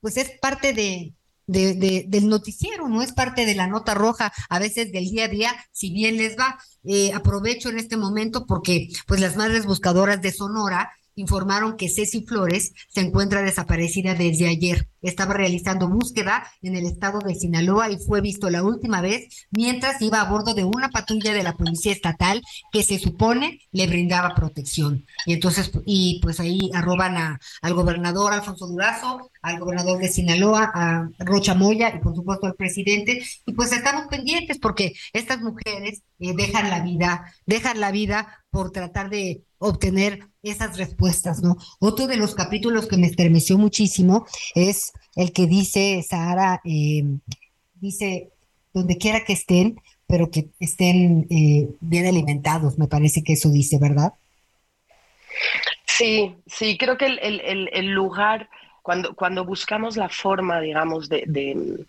pues es parte de, del noticiero, no es parte de la nota roja, a veces del día a día, si bien les va. Eh, aprovecho en este momento porque pues las madres buscadoras de Sonora informaron que Ceci Flores se encuentra desaparecida desde ayer. Estaba realizando búsqueda en el estado de Sinaloa y fue visto la última vez mientras iba a bordo de una patrulla de la policía estatal que se supone le brindaba protección. Y entonces, y pues ahí arroban a, al gobernador Alfonso Durazo, al gobernador de Sinaloa, a Rocha Moya y por supuesto al presidente. Y pues estamos pendientes porque estas mujeres eh, dejan la vida, dejan la vida por tratar de obtener esas respuestas, ¿no? Otro de los capítulos que me estremeció muchísimo es el que dice Sahara, eh, dice, donde quiera que estén, pero que estén eh, bien alimentados, me parece que eso dice, ¿verdad? Sí, sí, creo que el, lugar, cuando, cuando buscamos la forma, digamos, de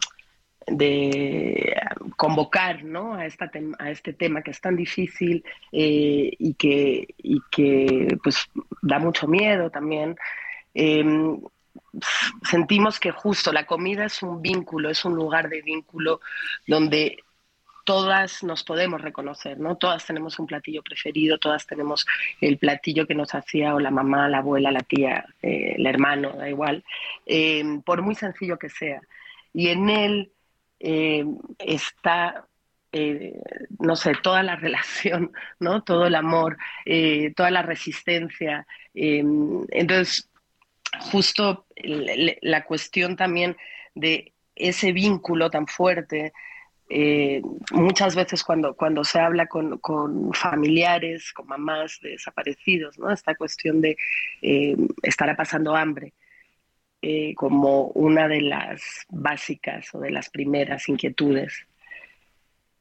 convocar ¿no? a, esta a este tema que es tan difícil eh, y, que, y que pues, da mucho miedo también. Em, sentimos que justo la comida es un vínculo, es un lugar de vínculo donde todas nos podemos reconocer, ¿no? Todas tenemos un platillo preferido, todas tenemos el platillo que nos hacía o la mamá, la abuela, la tía, eh, el hermano, da igual, em, por muy sencillo que sea. Y en él eh, está, eh, no sé, toda la relación, ¿no? Todo el amor, eh, toda la resistencia. entonces, justo la cuestión también de ese vínculo tan fuerte, muchas veces cuando, cuando se habla con, con, familiares, con mamás de desaparecidos, ¿no? Esta cuestión de estar pasando hambre. Eh, como una de las básicas o de las primeras inquietudes.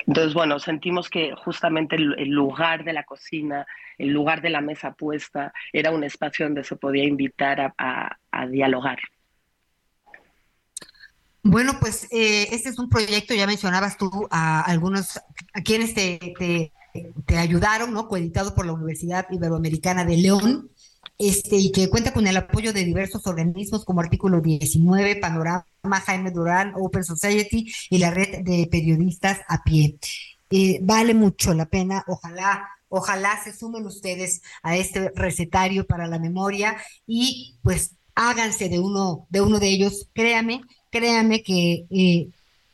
Entonces, bueno, sentimos que justamente el, lugar de la cocina, el lugar de la mesa puesta, era un espacio donde se podía invitar a, dialogar. Bueno, pues eh, este es un proyecto, ya mencionabas tú a algunos, a quienes te, te, te ayudaron, ¿no? Coeditado por la Universidad Iberoamericana de León este, y que cuenta con el apoyo de diversos organismos como Artículo 19, Panorama, Jaime Durán, Open Society y la red de periodistas a pie. Eh, vale mucho la pena, ojalá, ojalá se sumen ustedes a este recetario para la memoria y pues háganse de uno de uno de ellos, créame, créame que eh,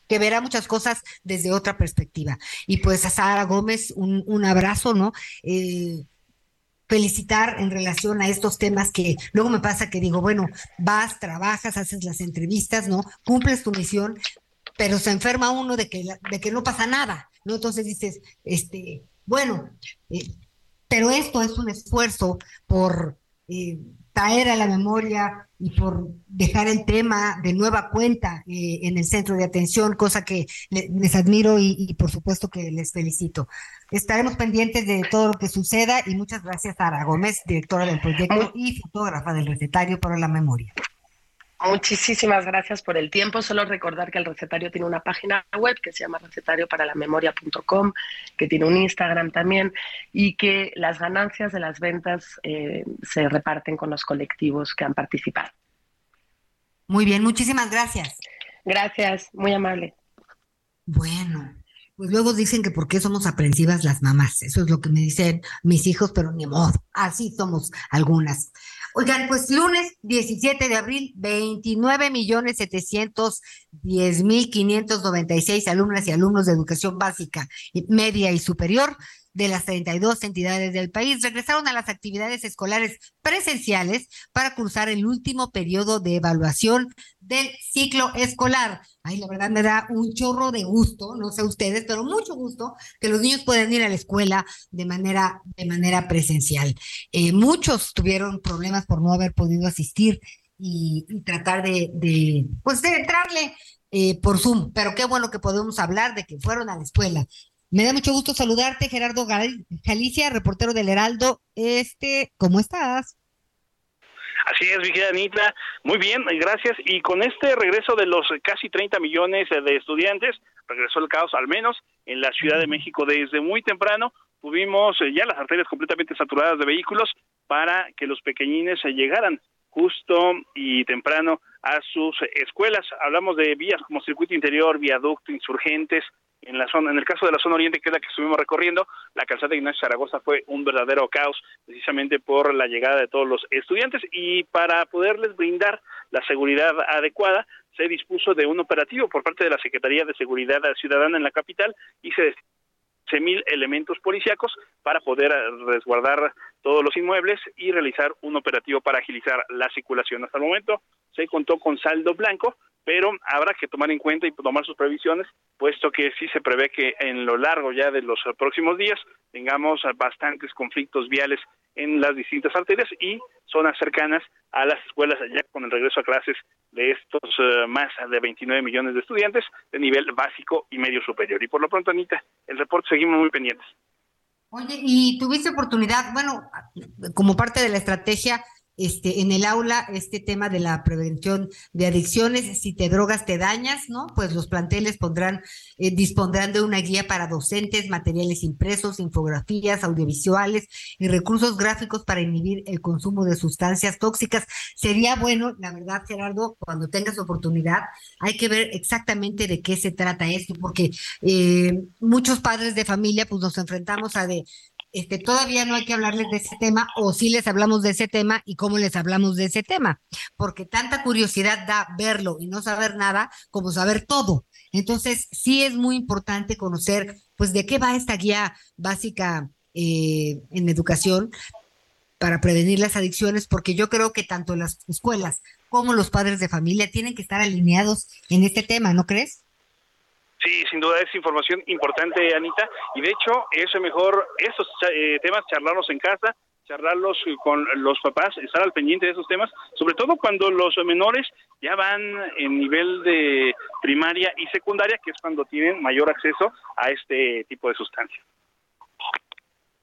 que verá muchas cosas desde otra perspectiva. Y pues a Sara Gómez, un, un abrazo, ¿no? Eh, felicitar en relación a estos temas que luego me pasa que digo, bueno, vas, trabajas, haces las entrevistas, ¿no? Cumples tu misión, pero se enferma uno de que, de que no pasa nada, ¿no? Entonces dices, este, bueno, eh, pero esto es un esfuerzo por eh, traer a la memoria y por dejar el tema de nueva cuenta eh, en el centro de atención, cosa que les admiro y, por supuesto que les felicito. Estaremos pendientes de todo lo que suceda y muchas gracias a Ara Gómez, directora del proyecto y fotógrafa del recetario para la memoria. Muchísimas gracias por el tiempo. Solo recordar que el recetario tiene una página web que se llama recetarioparaLamemoria.com, que tiene un Instagram también y que las ganancias de las ventas eh, se reparten con los colectivos que han participado. Muy bien, muchísimas gracias. Gracias, muy amable. Bueno, pues luego dicen que por qué somos aprensivas las mamás. Eso es lo que me dicen mis hijos, pero ni modo, así somos algunas. Oigan, pues lunes 17 de abril, 29 millones 710 mil 596 alumnas y alumnos de educación básica, media y superior de las 32 entidades del país regresaron a las actividades escolares presenciales para cursar el último periodo de evaluación del ciclo escolar. Ay, la verdad me da un chorro de gusto, no sé ustedes, pero mucho gusto que los niños puedan ir a la escuela de manera, de manera presencial. Eh, muchos tuvieron problemas por no haber podido asistir y, tratar de, pues de entrarle eh, por Zoom, pero qué bueno que podemos hablar de que fueron a la escuela. Me da mucho gusto saludarte, Gerardo Galicia, reportero del Heraldo. Este, ¿cómo estás? Así es, Vigila Anita. Muy bien, gracias. Y con este regreso de los casi 30 millones de estudiantes, regresó el caos, al menos en la Ciudad de México desde muy temprano. Tuvimos eh, ya las arterias completamente saturadas de vehículos para que los pequeñines llegaran justo y temprano a sus escuelas. Hablamos de vías como circuito interior, viaducto, insurgentes. En la zona, en el caso de la zona oriente, que es la que estuvimos recorriendo, la calzada de Ignacio Zaragoza fue un verdadero caos, precisamente por la llegada de todos los estudiantes y para poderles brindar la seguridad adecuada, se dispuso de un operativo por parte de la Secretaría de Seguridad Ciudadana en la capital y se mil elementos policíacos para poder resguardar todos los inmuebles y realizar un operativo para agilizar la circulación. Hasta el momento se contó con saldo blanco, pero habrá que tomar en cuenta y tomar sus previsiones, puesto que sí se prevé que en lo largo ya de los próximos días tengamos bastantes conflictos viales en las distintas arterias y zonas cercanas a las escuelas ya con el regreso a clases de estos eh, más de 29 millones de estudiantes de nivel básico y medio superior. Y por lo pronto, Anita, el reporte seguimos muy pendientes. Oye, y tuviste oportunidad, bueno, como parte de la estrategia, este, en el aula este tema de la prevención de adicciones. Si te drogas, te dañas, ¿no? Pues los planteles pondrán, eh, dispondrán de una guía para docentes, materiales impresos, infografías, audiovisuales y recursos gráficos para inhibir el consumo de sustancias tóxicas. Sería bueno, la verdad, Gerardo, cuando tengas oportunidad, hay que ver exactamente de qué se trata esto, porque eh, muchos padres de familia, pues nos enfrentamos a de este, todavía no hay que hablarles de ese tema o si les hablamos de ese tema y cómo les hablamos de ese tema, porque tanta curiosidad da verlo y no saber nada como saber todo. Entonces, sí es muy importante conocer, pues, de qué va esta guía básica eh, en educación para prevenir las adicciones, porque yo creo que tanto las escuelas como los padres de familia tienen que estar alineados en este tema, ¿no crees? Sí, sin duda es información importante, Anita, y de hecho es mejor esos eh, temas charlarlos en casa, charlarlos con los papás, estar al pendiente de esos temas, sobre todo cuando los menores ya van en nivel de primaria y secundaria, que es cuando tienen mayor acceso a este tipo de sustancias.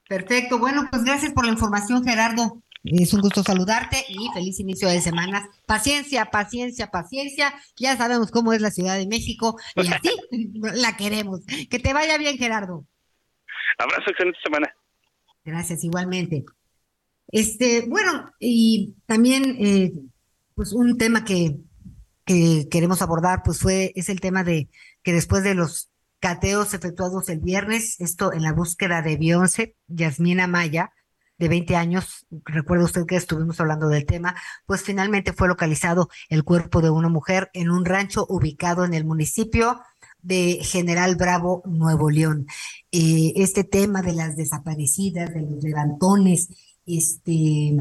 Perfecto, bueno, pues gracias por la información, Gerardo. Es un gusto saludarte y feliz inicio de semana. Paciencia, paciencia, paciencia. Ya sabemos cómo es la Ciudad de México y así la queremos. Que te vaya bien, Gerardo. Abrazo, excelente semana. Gracias, igualmente. Este, bueno, y también, eh, pues un tema que, que queremos abordar, pues fue, es el tema de que después de los cateos efectuados el viernes, esto en la búsqueda de Beyoncé, Yasmina Maya, de 20 años, recuerda usted que estuvimos hablando del tema, pues finalmente fue localizado el cuerpo de una mujer en un rancho ubicado en el municipio de General Bravo, Nuevo León. Eh, este tema de las desaparecidas, de los levantones, este,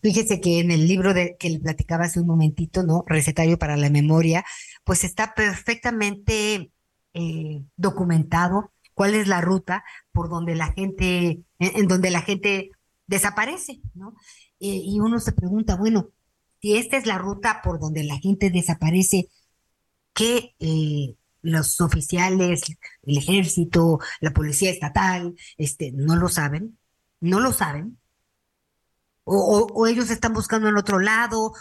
fíjese que en el libro de, que le platicaba hace un momentito, ¿no? Recetario para la memoria, pues está perfectamente eh, documentado cuál es la ruta por donde la gente, en, donde la gente desaparece, ¿no? Eh, y uno se pregunta, bueno, si esta es la ruta por donde la gente desaparece, ¿qué eh, los oficiales, el ejército, la policía estatal, este, no lo saben? ¿No lo saben? O, ellos están buscando en otro lado.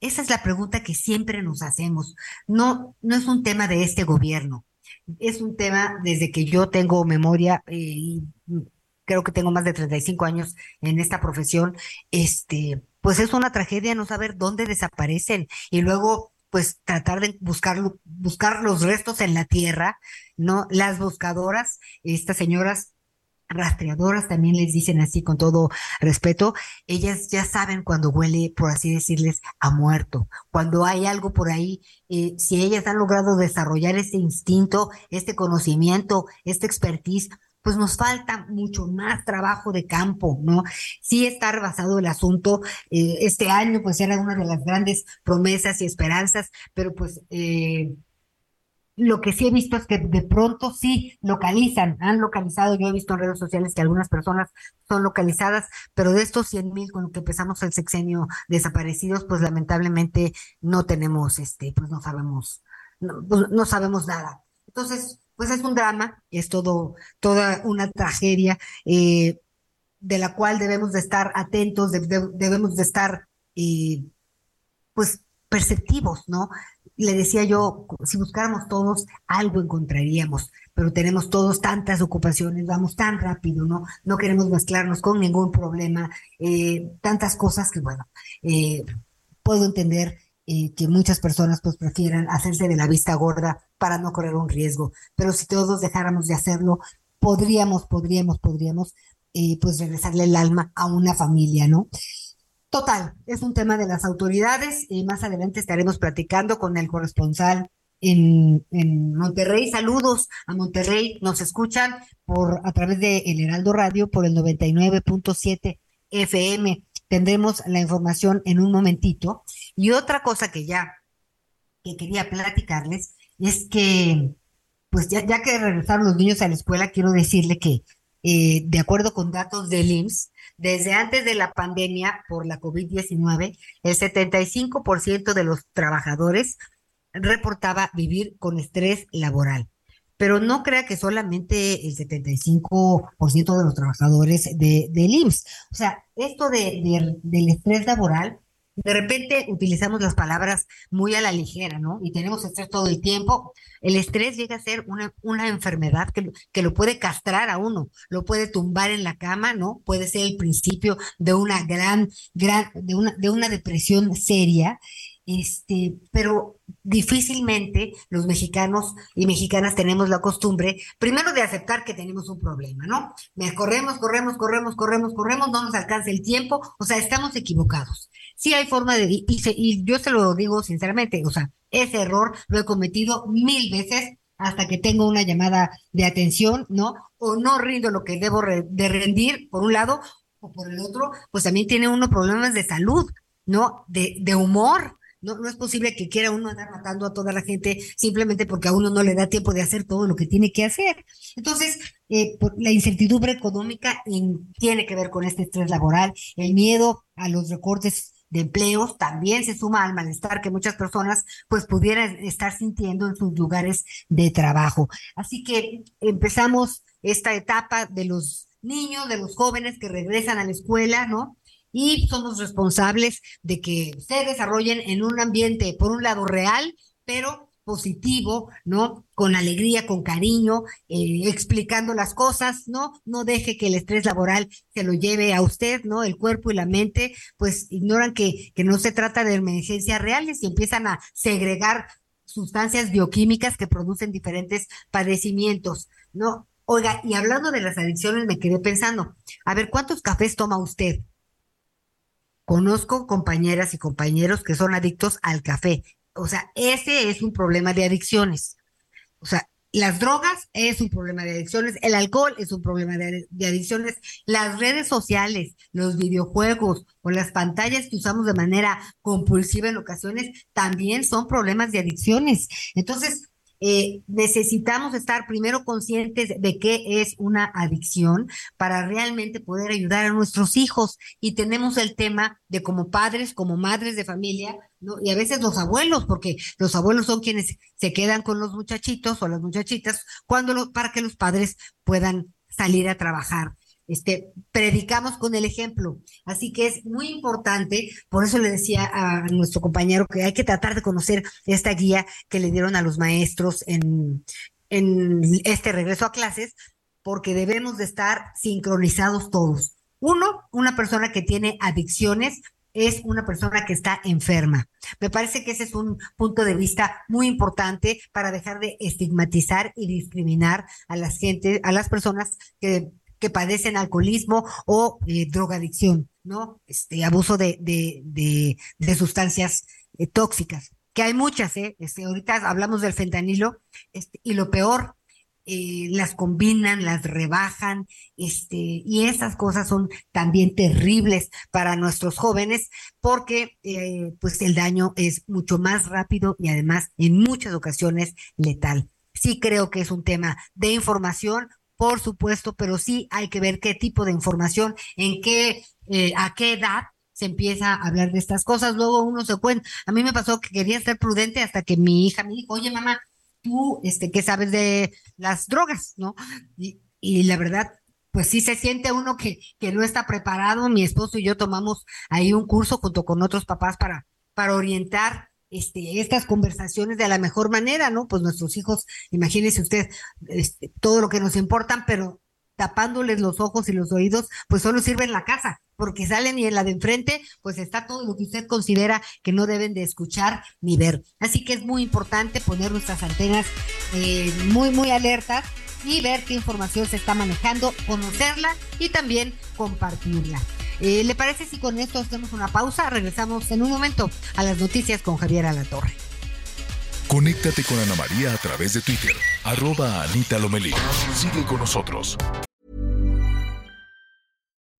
esa es la pregunta que siempre nos hacemos. No, no es un tema de este gobierno es un tema desde que yo tengo memoria eh, y creo que tengo más de 35 años en esta profesión, este, pues es una tragedia no saber dónde desaparecen y luego pues tratar de buscar, buscar los restos en la tierra, ¿no? Las buscadoras, estas señoras rastreadoras también les dicen así con todo respeto, ellas ya saben cuando huele, por así decirles, a muerto, cuando hay algo por ahí, eh, si ellas han logrado desarrollar este instinto, este conocimiento, este expertise, pues nos falta mucho más trabajo de campo, ¿no? Sí está rebasado el asunto. Eh, este año, pues era una de las grandes promesas y esperanzas, pero pues eh, lo que sí he visto es que de pronto sí localizan, han localizado, yo he visto en redes sociales que algunas personas son localizadas, pero de estos 100 mil con que empezamos el sexenio desaparecidos, pues lamentablemente no tenemos, este, pues no sabemos, no, pues, no sabemos nada. Entonces, pues es un drama, es todo, toda una tragedia eh, de la cual debemos de estar atentos, debemos de estar, eh, pues, perceptivos, ¿no? Le decía yo, si buscáramos todos, algo encontraríamos, pero tenemos todos tantas ocupaciones, vamos tan rápido, ¿no? No queremos mezclarnos con ningún problema, eh, tantas cosas que, bueno, puedo entender que muchas personas pues prefieran hacerse de la vista gorda para no correr un riesgo. Pero si todos dejáramos de hacerlo, podríamos, podríamos, podríamos, eh, pues regresarle el alma a una familia, ¿no? Total, es un tema de las autoridades y más adelante estaremos platicando con el corresponsal en, Monterrey. Saludos a Monterrey. Nos escuchan por a través de El Heraldo Radio por el 99.7 FM. Tendremos la información en un momentito. Y otra cosa que ya que quería platicarles es que, pues ya, ya que regresaron los niños a la escuela, quiero decirle que, eh, de acuerdo con datos del IMSS, desde antes de la pandemia por la COVID-19, el 75% de los trabajadores reportaba vivir con estrés laboral. Pero no crea que solamente el 75% de los trabajadores de, del IMSS. O sea, esto de, del estrés laboral de repente utilizamos las palabras muy a la ligera, ¿no? Y tenemos estrés todo el tiempo. El estrés llega a ser una, una enfermedad que, que lo puede castrar a uno, lo puede tumbar en la cama, ¿no? Puede ser el principio de una gran, gran, de una, de una depresión seria este, pero difícilmente los mexicanos y mexicanas tenemos la costumbre, primero de aceptar que tenemos un problema, ¿no? Corremos, corremos, corremos, corremos, corremos, no nos alcanza el tiempo, o sea, estamos equivocados. Sí hay forma de, y, y yo se lo digo sinceramente, o sea, ese error lo he cometido mil veces hasta que tengo una llamada de atención, ¿no? O no rindo lo que debo de rendir, por un lado, o por el otro, pues también tiene uno problemas de salud, ¿no? De, de humor, no, no es posible que quiera uno andar matando a toda la gente simplemente porque a uno no le da tiempo de hacer todo lo que tiene que hacer. Entonces, eh, la incertidumbre económica tiene que ver con este estrés laboral, el miedo a los recortes de empleos también se suma al malestar que muchas personas pues pudieran estar sintiendo en sus lugares de trabajo. Así que empezamos esta etapa de los niños, de los jóvenes que regresan a la escuela, ¿no? Y somos responsables de que se desarrollen en un ambiente, por un lado, real, pero positivo, ¿no? Con alegría, con cariño, eh, explicando las cosas, ¿no? No deje que el estrés laboral se lo lleve a usted, ¿no? El cuerpo y la mente, pues ignoran que, que no se trata de emergencias reales y empiezan a segregar sustancias bioquímicas que producen diferentes padecimientos, ¿no? Oiga, y hablando de las adicciones, me quedé pensando, a ver, ¿cuántos cafés toma usted? Conozco compañeras y compañeros que son adictos al café. O sea, ese es un problema de adicciones. O sea, las drogas es un problema de adicciones, el alcohol es un problema de, adicciones, las redes sociales, los videojuegos o las pantallas que usamos de manera compulsiva en ocasiones también son problemas de adicciones. Entonces, eh, necesitamos estar primero conscientes de qué es una adicción para realmente poder ayudar a nuestros hijos. Y tenemos el tema de como padres, como madres de familia, ¿no? y a veces los abuelos, porque los abuelos son quienes se quedan con los muchachitos o las muchachitas cuando para que los padres puedan salir a trabajar este, predicamos con el ejemplo. Así que es muy importante, por eso le decía a nuestro compañero que hay que tratar de conocer esta guía que le dieron a los maestros en, este regreso a clases, porque debemos de estar sincronizados todos. Uno, una persona que tiene adicciones es una persona que está enferma. Me parece que ese es un punto de vista muy importante para dejar de estigmatizar y discriminar a las gente, a las personas que que padecen alcoholismo o eh, drogadicción, ¿no? Este abuso de, de, de, sustancias eh, tóxicas, que hay muchas, ¿eh? Este, ahorita hablamos del fentanilo, este, y lo peor, eh, las combinan, las rebajan, este, y esas cosas son también terribles para nuestros jóvenes porque pues el daño es mucho más rápido y además en muchas ocasiones letal. Sí creo que es un tema de información, por supuesto, pero sí hay que ver qué tipo de información, en qué, eh, a qué edad se empieza a hablar de estas cosas. Luego uno se cuenta. A mí me pasó que quería ser prudente hasta que mi hija me dijo, oye mamá, tú, este, ¿qué sabes de las drogas? ¿No? Y, y la verdad, pues sí se siente uno que, que no está preparado. Mi esposo y yo tomamos ahí un curso junto con otros papás para, para orientar este, estas conversaciones de la mejor manera, ¿no? Pues nuestros hijos, imagínese usted, este, todo lo que nos importan, pero tapándoles los ojos y los oídos, pues solo sirve en la casa, porque salen y en la de enfrente, pues está todo lo que usted considera que no deben de escuchar ni ver. Así que es muy importante poner nuestras antenas eh, muy, muy alertas y ver qué información se está manejando, conocerla y también compartirla. Eh, ¿Le parece si con esto hacemos una pausa? Regresamos en un momento a las noticias con Javier Alatorre. Conéctate con Ana María a través de Twitter, arroba Anita Lomelí. Sigue con nosotros.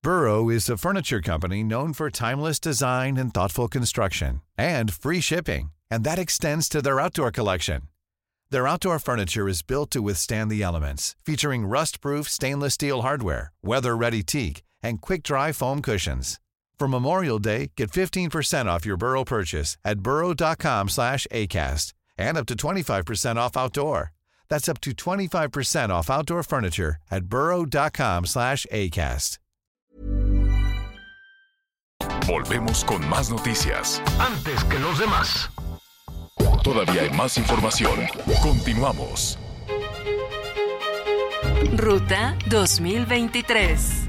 Burrow is a furniture company known for timeless design and thoughtful construction, and free shipping, and that extends to their outdoor collection. Their outdoor furniture is built to withstand the elements, featuring rust-proof stainless steel hardware, weather-ready teak, and quick-dry foam cushions. For Memorial Day, get 15% off your Burrow purchase at burrow.com slash ACAST and up to 25% off outdoor. That's up to 25% off outdoor furniture at burrow.com slash ACAST. Volvemos con más noticias. Antes que los demás. Todavía hay más información. Continuamos. Ruta 2023.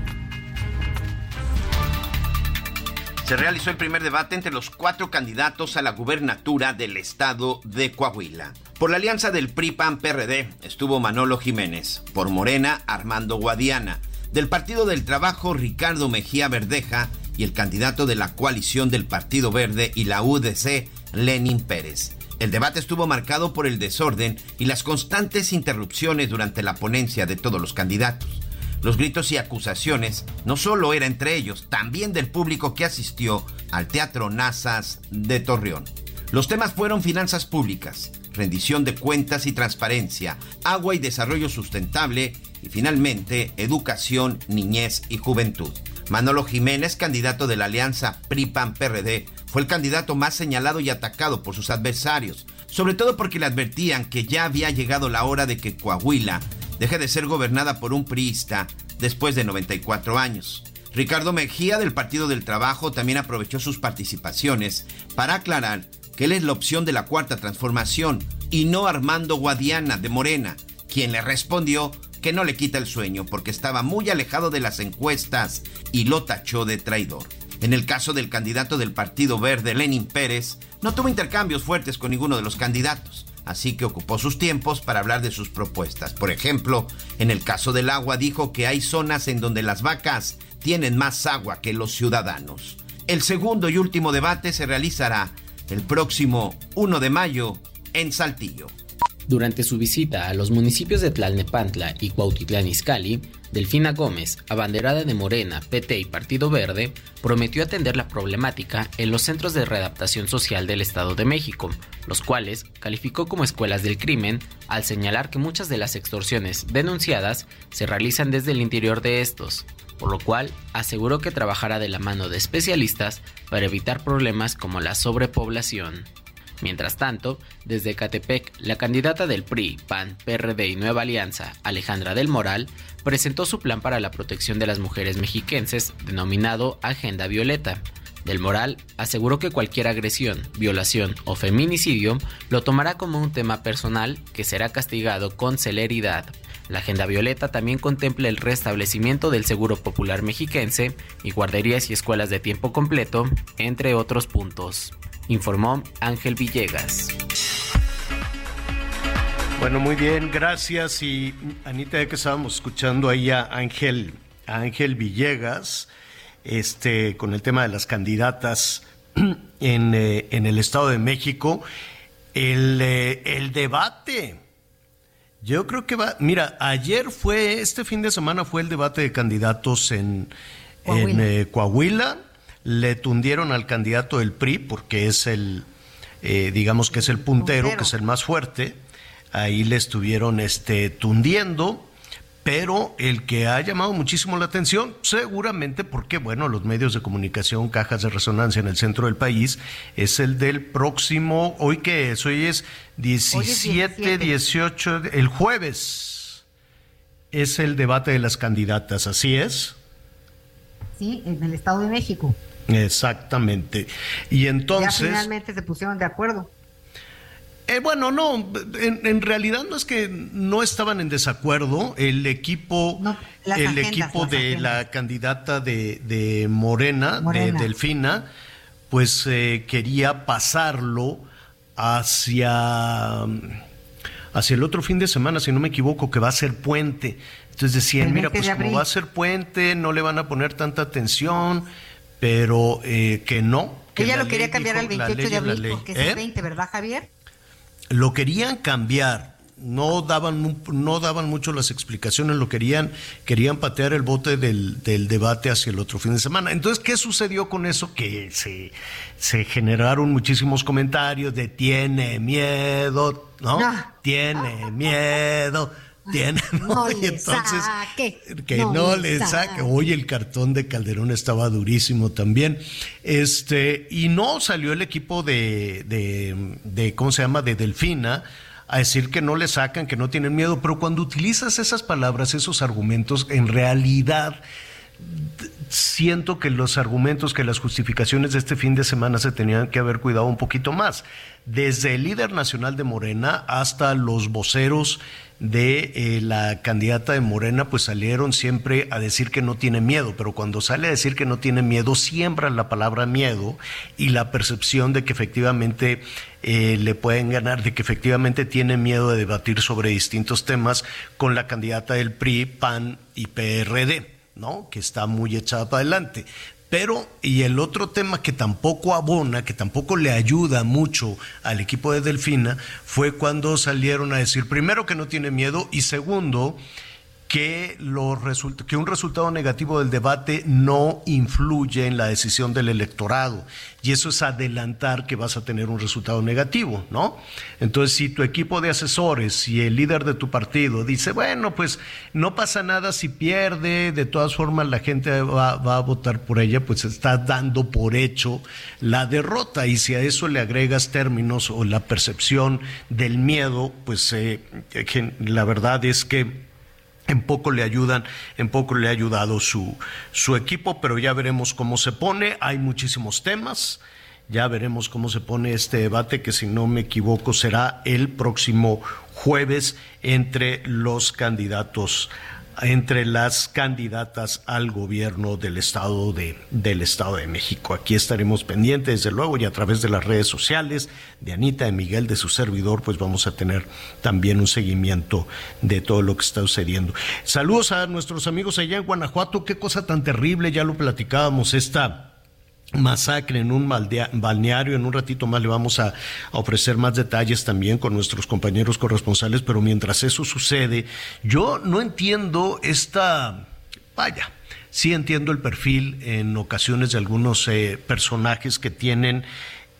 Se realizó el primer debate entre los cuatro candidatos a la gubernatura del estado de Coahuila. Por la alianza del PRI-PAN-PRD estuvo Manolo Jiménez, por Morena Armando Guadiana, del Partido del Trabajo Ricardo Mejía Verdeja y el candidato de la coalición del Partido Verde y la UDC Lenin Pérez. El debate estuvo marcado por el desorden y las constantes interrupciones durante la ponencia de todos los candidatos. Los gritos y acusaciones no solo eran entre ellos, también del público que asistió al Teatro Nazas de Torreón. Los temas fueron finanzas públicas, rendición de cuentas y transparencia, agua y desarrollo sustentable y finalmente educación, niñez y juventud. Manolo Jiménez, candidato de la alianza PRI-PAN-PRD, fue el candidato más señalado y atacado por sus adversarios, sobre todo porque le advertían que ya había llegado la hora de que Coahuila deje de ser gobernada por un priista después de 94 años. Ricardo Mejía del Partido del Trabajo también aprovechó sus participaciones para aclarar que él es la opción de la cuarta transformación y no Armando Guadiana de Morena, quien le respondió que no le quita el sueño porque estaba muy alejado de las encuestas y lo tachó de traidor. En el caso del candidato del Partido Verde, Lenin Pérez, no tuvo intercambios fuertes con ninguno de los candidatos así que ocupó sus tiempos para hablar de sus propuestas. Por ejemplo, en el caso del agua dijo que hay zonas en donde las vacas tienen más agua que los ciudadanos. El segundo y último debate se realizará el próximo 1 de mayo en Saltillo. Durante su visita a los municipios de Tlalnepantla y Cuautitlán Izcalli, Delfina Gómez, abanderada de Morena, PT y Partido Verde, prometió atender la problemática en los centros de readaptación social del Estado de México, los cuales calificó como escuelas del crimen al señalar que muchas de las extorsiones denunciadas se realizan desde el interior de estos, por lo cual aseguró que trabajará de la mano de especialistas para evitar problemas como la sobrepoblación. Mientras tanto, desde Catepec, la candidata del PRI, PAN, PRD y Nueva Alianza, Alejandra del Moral, presentó su plan para la protección de las mujeres mexiquenses, denominado Agenda Violeta. Del Moral aseguró que cualquier agresión, violación o feminicidio lo tomará como un tema personal que será castigado con celeridad. La Agenda Violeta también contempla el restablecimiento del Seguro Popular Mexiquense y guarderías y escuelas de tiempo completo, entre otros puntos informó Ángel Villegas. Bueno, muy bien, gracias. Y Anita, ya que estábamos escuchando ahí a Ángel, Ángel Villegas, este, con el tema de las candidatas en, eh, en el Estado de México, el, eh, el debate Yo creo que va, mira, ayer fue, este fin de semana fue el debate de candidatos en Coahuila, eh, le tundieron al candidato del PRI porque es el, eh, digamos que es el puntero, que es el más fuerte, ahí le estuvieron este, tundiendo pero el que ha llamado muchísimo la atención, seguramente porque, bueno, los medios de comunicación, cajas de resonancia en el centro del país, es el del próximo, hoy que es, hoy es 17, 18, el jueves es el debate de las candidatas, ¿así es? Sí, en el Estado de México. Exactamente. Y entonces... Ya finalmente se pusieron de acuerdo. Eh, bueno, no, en, realidad no es que no estaban en desacuerdo. El equipo, el equipo de la candidata de, Morena, de Delfina, pues eh, quería pasarlo hacia, hacia el otro fin de semana, si no me equivoco, que va a ser puente. Entonces decían, mira, pues como va a ser puente, no le van a poner tanta atención, pero eh, que no. Que Ella lo quería cambiar al 28 de abril, porque es el 20, ¿verdad, Javier? lo querían cambiar, no daban, no daban mucho las explicaciones, lo querían, querían patear el bote del, debate hacia el otro fin de semana. Entonces, ¿qué sucedió con eso? Que se, se generaron muchísimos comentarios de tiene miedo, ¿no? Tiene miedo tiene no, entonces que no, le saque. Oye, el cartón de Calderón estaba durísimo también. Este, y no salió el equipo de, de, de ¿cómo se llama? de Delfina a decir que no le sacan, que no tienen miedo, pero cuando utilizas esas palabras, esos argumentos, en realidad siento que los argumentos, que las justificaciones de este fin de semana se tenían que haber cuidado un poquito más. Desde el líder nacional de Morena hasta los voceros de eh, la candidata de Morena, pues salieron siempre a decir que no tiene miedo, pero cuando sale a decir que no tiene miedo, siembra la palabra miedo y la percepción de que efectivamente eh, le pueden ganar, de que efectivamente tiene miedo de debatir sobre distintos temas con la candidata del PRI, PAN y PRD. ¿no? Que está muy echada para adelante. Pero, y el otro tema que tampoco abona, que tampoco le ayuda mucho al equipo de Delfina, fue cuando salieron a decir, primero, que no tiene miedo, y segundo, que, un resultado negativo del debate no influye en la decisión del electorado. Y eso es adelantar que vas a tener un resultado negativo, ¿no? Entonces, si tu equipo de asesores y el líder de tu partido dice, bueno, pues no pasa nada si pierde, de todas formas la gente va, a votar por ella, pues estás dando por hecho la derrota. Y si a eso le agregas términos o la percepción del miedo, pues eh, la verdad es que en poco le ayudan, en poco le ha ayudado su, su equipo, pero ya veremos cómo se pone. Hay muchísimos temas. Ya veremos cómo se pone este debate, que si no me equivoco será el próximo jueves entre los candidatos entre las candidatas al gobierno del estado de del estado de México. Aquí estaremos pendientes desde luego y a través de las redes sociales de Anita, de Miguel, de su servidor, pues vamos a tener también un seguimiento de todo lo que está sucediendo. Saludos a nuestros amigos allá en Guanajuato, qué cosa tan terrible, ya lo platicábamos esta masacre en un balneario. En un ratito más le vamos a, ofrecer más detalles también con nuestros compañeros corresponsales, pero mientras eso sucede, yo no entiendo esta, vaya, sí entiendo el perfil en ocasiones de algunos eh, personajes que tienen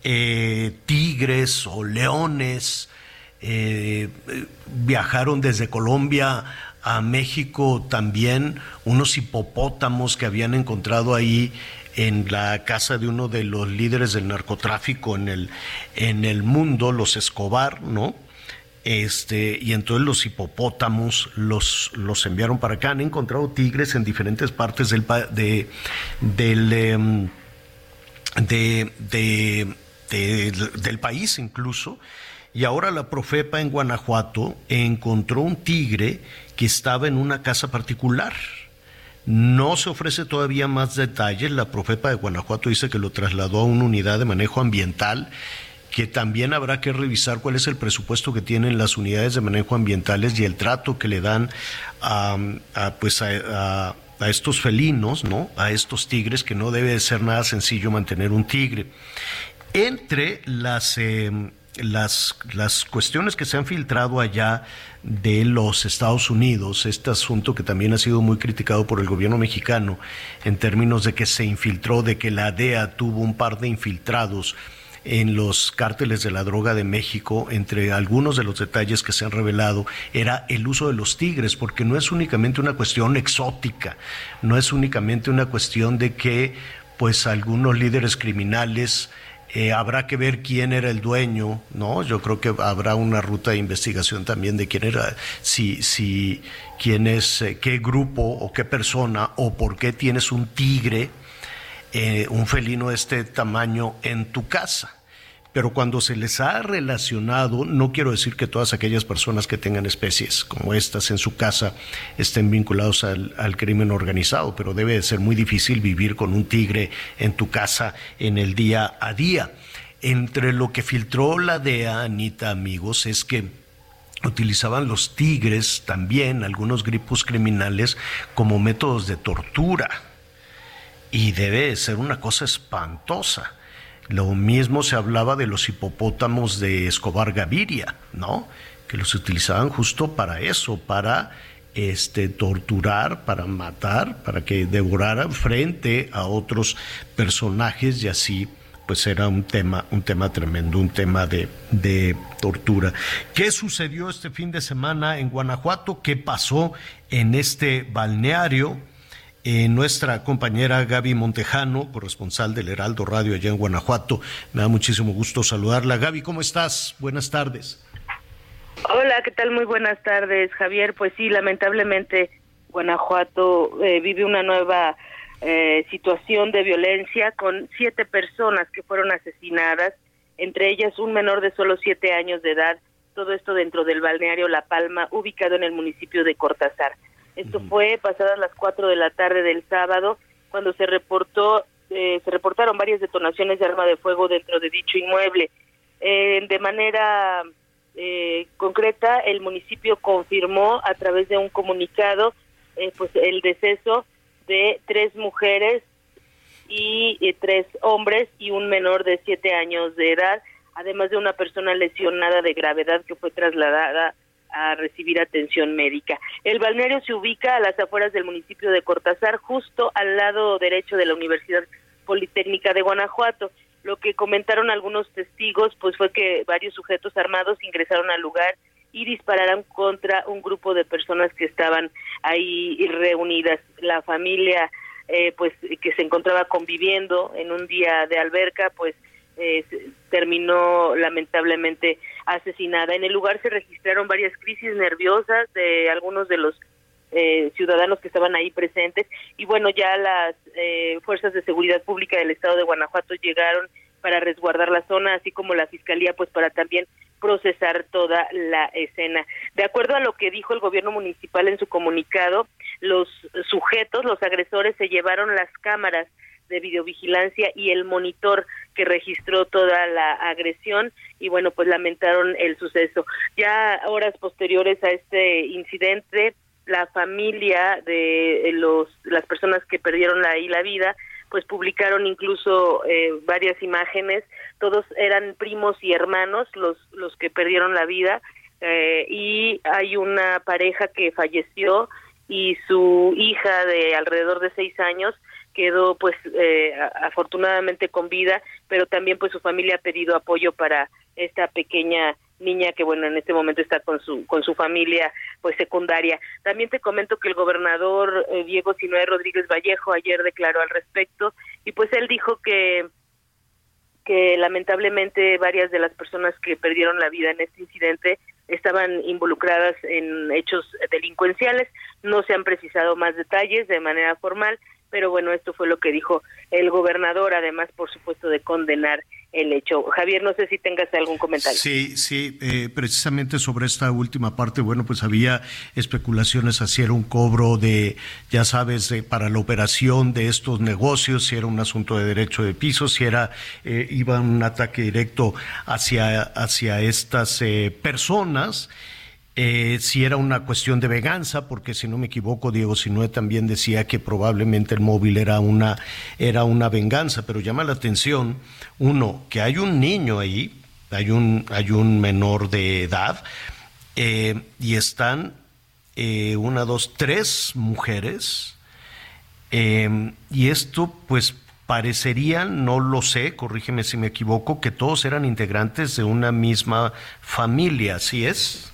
eh, tigres o leones, eh, viajaron desde Colombia a México también unos hipopótamos que habían encontrado ahí en la casa de uno de los líderes del narcotráfico en el, en el mundo, los Escobar, ¿no? Este, y entonces los hipopótamos los, los enviaron para acá. Han encontrado tigres en diferentes partes del, de, del, em, de, del país incluso. Y ahora la Profepa en Guanajuato encontró un tigre que estaba en una casa particular no se ofrece todavía más detalles. La Profepa de Guanajuato dice que lo trasladó a una unidad de manejo ambiental que también habrá que revisar cuál es el presupuesto que tienen las unidades de manejo ambientales y el trato que le dan a, pues a, estos felinos, ¿no? A estos tigres, que no debe de ser nada sencillo mantener un tigre. Entre las, em, las, las cuestiones que se han filtrado allá de los Estados Unidos, este asunto que también ha sido muy criticado por el gobierno mexicano en términos de que se infiltró, de que la DEA tuvo un par de infiltrados en los cárteles de la droga de México, entre algunos de los detalles que se han revelado, era el uso de los tigres, porque no es únicamente una cuestión exótica, no es únicamente una cuestión de que pues algunos líderes criminales eh, habrá que ver quién era el dueño, ¿no? Yo creo que habrá una ruta de investigación también de quién era, si, si, quién es, eh, qué grupo o qué persona o por qué tienes un tigre, eh, un felino de este tamaño en tu casa pero cuando se les ha relacionado, no quiero decir que todas aquellas personas que tengan especies como estas en su casa estén vinculados al, crimen organizado, pero debe de ser muy difícil vivir con un tigre en tu casa en el día a día. Entre lo que filtró la DEA, Anita, amigos, es que utilizaban los tigres también, algunos grupos criminales, como métodos de tortura. Y debe de ser una cosa espantosa. Lo mismo se hablaba de los hipopótamos de Escobar Gaviria, ¿no? Que los utilizaban justo para eso, para este, torturar, para matar, para que devoraran frente a otros personajes y así pues era un tema, un tema tremendo, un tema de, de, tortura. ¿Qué sucedió este fin de semana en Guanajuato? ¿Qué pasó en este balneario? Eh, nuestra compañera Gaby Montejano, corresponsal del Heraldo Radio allá en Guanajuato. Me da muchísimo gusto saludarla. Gaby, ¿cómo estás? Buenas tardes. Hola, ¿qué tal? Muy buenas tardes, Javier. Pues sí, lamentablemente Guanajuato eh, vive una nueva eh, situación de violencia con siete personas que fueron asesinadas, entre ellas un menor de solo siete años de edad. Todo esto dentro del balneario La Palma, ubicado en el municipio de Cortázar. Esto fue pasadas las 4 de la tarde del sábado, cuando se reportó, eh, se reportaron varias detonaciones de arma de fuego dentro de dicho inmueble. Eh, de manera eh, concreta, el municipio confirmó a través de un comunicado, pues el deceso de tres mujeres y tres hombres y un menor de siete años de edad, además de una persona lesionada de gravedad que fue trasladada a recibir atención médica. El balneario se ubica a las afueras del municipio de Cortázar, justo al lado derecho de la Universidad Politécnica de Guanajuato. Lo que comentaron algunos testigos pues fue que varios sujetos armados ingresaron al lugar y dispararon contra un grupo de personas que estaban ahí reunidas. La familia eh, pues que se encontraba conviviendo en un día de alberca pues eh, terminó lamentablemente asesinada. En el lugar se registraron varias crisis nerviosas de algunos de los eh, ciudadanos que estaban ahí presentes y bueno, ya las eh, fuerzas de seguridad pública del estado de Guanajuato llegaron para resguardar la zona, así como la fiscalía, pues para también procesar toda la escena. De acuerdo a lo que dijo el gobierno municipal en su comunicado, los sujetos, los agresores, se llevaron las cámaras de videovigilancia y el monitor que registró toda la agresión y bueno, pues lamentaron el suceso. Ya horas posteriores a este incidente, la familia de los las personas que perdieron ahí la vida pues publicaron incluso eh, varias imágenes todos eran primos y hermanos los los que perdieron la vida eh, y hay una pareja que falleció y su hija de alrededor de seis años quedó pues eh, afortunadamente con vida, pero también pues su familia ha pedido apoyo para esta pequeña niña que bueno en este momento está con su con su familia pues secundaria. También te comento que el gobernador eh, Diego Sinoé Rodríguez Vallejo ayer declaró al respecto y pues él dijo que que lamentablemente varias de las personas que perdieron la vida en este incidente estaban involucradas en hechos delincuenciales. No se han precisado más detalles de manera formal, pero bueno, esto fue lo que dijo el gobernador, además, por supuesto, de condenar el hecho. Javier, no sé si tengas algún comentario. Sí, sí, eh, precisamente sobre esta última parte, bueno, pues había especulaciones si era un cobro de, ya sabes, para la operación de estos negocios, si era un asunto de derecho de piso, si era, eh, iba un ataque directo hacia, hacia estas eh, personas. Eh, si era una cuestión de venganza, porque si no me equivoco, Diego Sinue también decía que probablemente el móvil era una, era una venganza, pero llama la atención, uno, que hay un niño ahí, hay un, hay un menor de edad, eh, y están eh, una, dos, tres mujeres, eh, y esto pues parecería, no lo sé, corrígeme si me equivoco, que todos eran integrantes de una misma familia, ¿así es?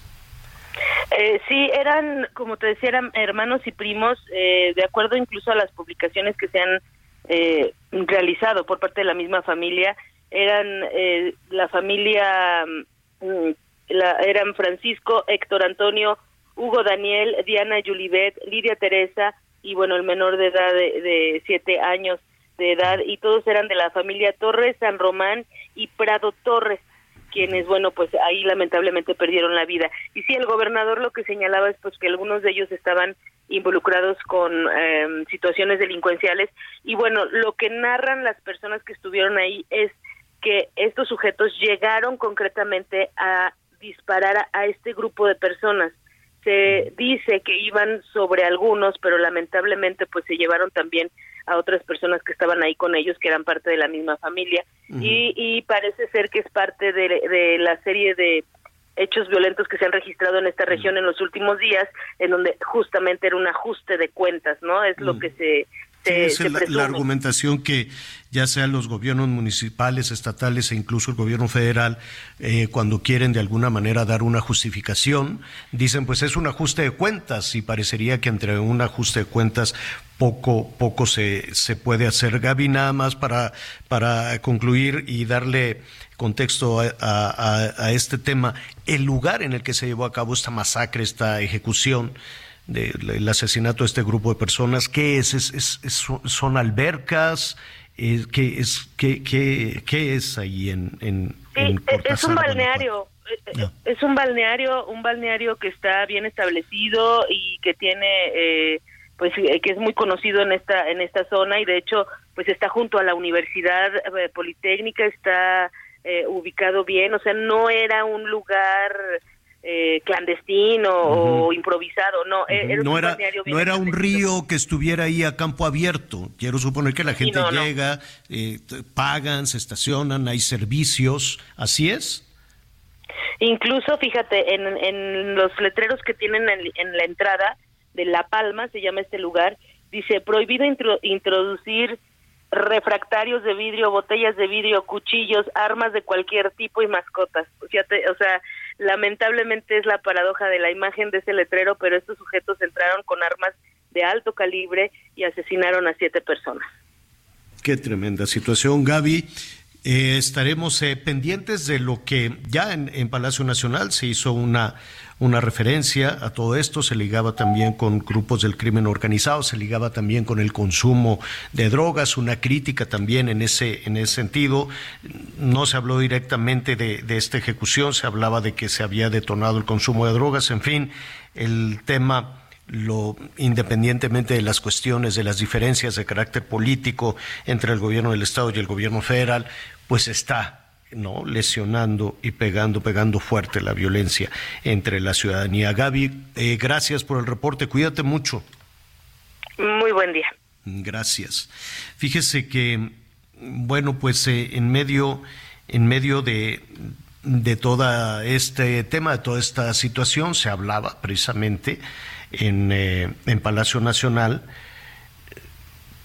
Sí, eran, como te decía, eran hermanos y primos, de acuerdo incluso a las publicaciones que se han realizado por parte de la misma familia, eran eh, la familia, mm, la, eran Francisco, Héctor Antonio, Hugo Daniel, Diana Yulibet, Lidia Teresa y bueno, el menor de edad de, siete años de edad. Y todos eran de la familia Torres, San Román y Prado Torres quienes, bueno, pues ahí lamentablemente perdieron la vida. Y sí, el gobernador lo que señalaba es pues que algunos de ellos estaban involucrados con em, situaciones delincuenciales y bueno, lo que narran las personas que estuvieron ahí es que estos sujetos llegaron concretamente a disparar a, este grupo de personas. Se dice que iban sobre algunos, pero lamentablemente pues se llevaron también a otras personas que estaban ahí con ellos, que eran parte de la misma familia. y, y, parece ser que es parte de, de la serie de hechos violentos que se han registrado en esta región en los últimos días, en donde justamente era un ajuste de cuentas, ¿no? Es lo que se es la, argumentación que ya sean los gobiernos municipales, estatales e incluso el gobierno federal, eh, cuando quieren de alguna manera dar una justificación, dicen pues es un ajuste de cuentas y parecería que entre un ajuste de cuentas poco, poco se, se puede hacer. Gaby, nada más para, para concluir y darle contexto a este tema, el lugar en el que se llevó a cabo esta masacre, esta ejecución, del asesinato de este grupo de personas. ¿Qué es? ¿Es, es, son albercas? Eh, ¿Qué es, qué, qué, qué es ahí en, en, sí, es un balneario. Eh, es un balneario, un balneario que está bien establecido y que tiene, eh, pues, que es muy conocido en esta en esta zona y de hecho, pues, está junto a la Universidad Politécnica, está ubicado bien, o sea, no era un lugar eh, clandestino o improvisado, no, no era, no era un río que estuviera ahí a campo abierto. Quiero suponer que la gente llega, eh, pagan, se estacionan, hay servicios, ¿así es? Incluso, fíjate, en, en los letreros que tienen en, la entrada de La Palma, se llama este lugar, dice prohibido introducir refractarios de vidrio, botellas de vidrio, cuchillos, armas de cualquier tipo y mascotas. O sea, lamentablemente es la paradoja de la imagen de ese letrero, pero estos sujetos entraron con armas de alto calibre y asesinaron a siete personas. Qué tremenda situación, Gaby. Eh, estaremos eh, pendientes de lo que ya en, Palacio Nacional se hizo una, una referencia a todo esto, se ligaba también con grupos del crimen organizado, se ligaba también con el consumo de drogas, una crítica también en ese, en ese sentido. No se habló directamente de, de esta ejecución, se hablaba de que se había detonado el consumo de drogas, en fin, el tema lo independientemente de las cuestiones de las diferencias de carácter político entre el gobierno del estado y el gobierno federal, pues está no lesionando y pegando, pegando fuerte la violencia entre la ciudadanía. Gaby, eh, gracias por el reporte, cuídate mucho. Muy buen día. Gracias. Fíjese que, bueno, pues eh, en medio, en medio de, de todo este tema, de toda esta situación, se hablaba precisamente en, eh, en Palacio Nacional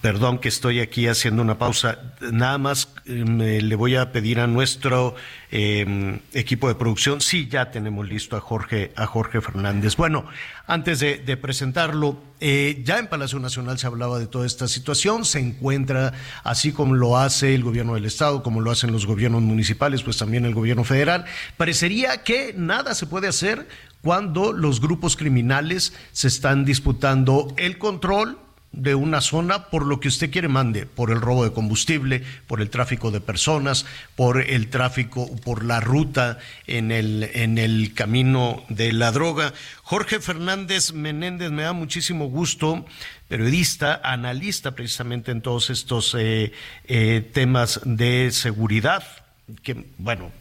Perdón que estoy aquí haciendo una pausa. Nada más le voy a pedir a nuestro em, equipo de producción. Sí, ya tenemos listo a Jorge, a Jorge Fernández. Bueno, antes de, presentarlo, eh, ya en Palacio Nacional se hablaba de toda esta situación. Se encuentra, así como lo hace el gobierno del Estado, como lo hacen los gobiernos municipales, pues también el gobierno federal. Parecería que nada se puede hacer cuando los grupos criminales se están disputando el control de una zona por lo que usted quiere mande, por el robo de combustible, por el tráfico de personas, por el tráfico, por la ruta en el, en el camino de la droga. Jorge Fernández Menéndez, me da muchísimo gusto, periodista, analista precisamente en todos estos eh, eh, temas de seguridad, que bueno,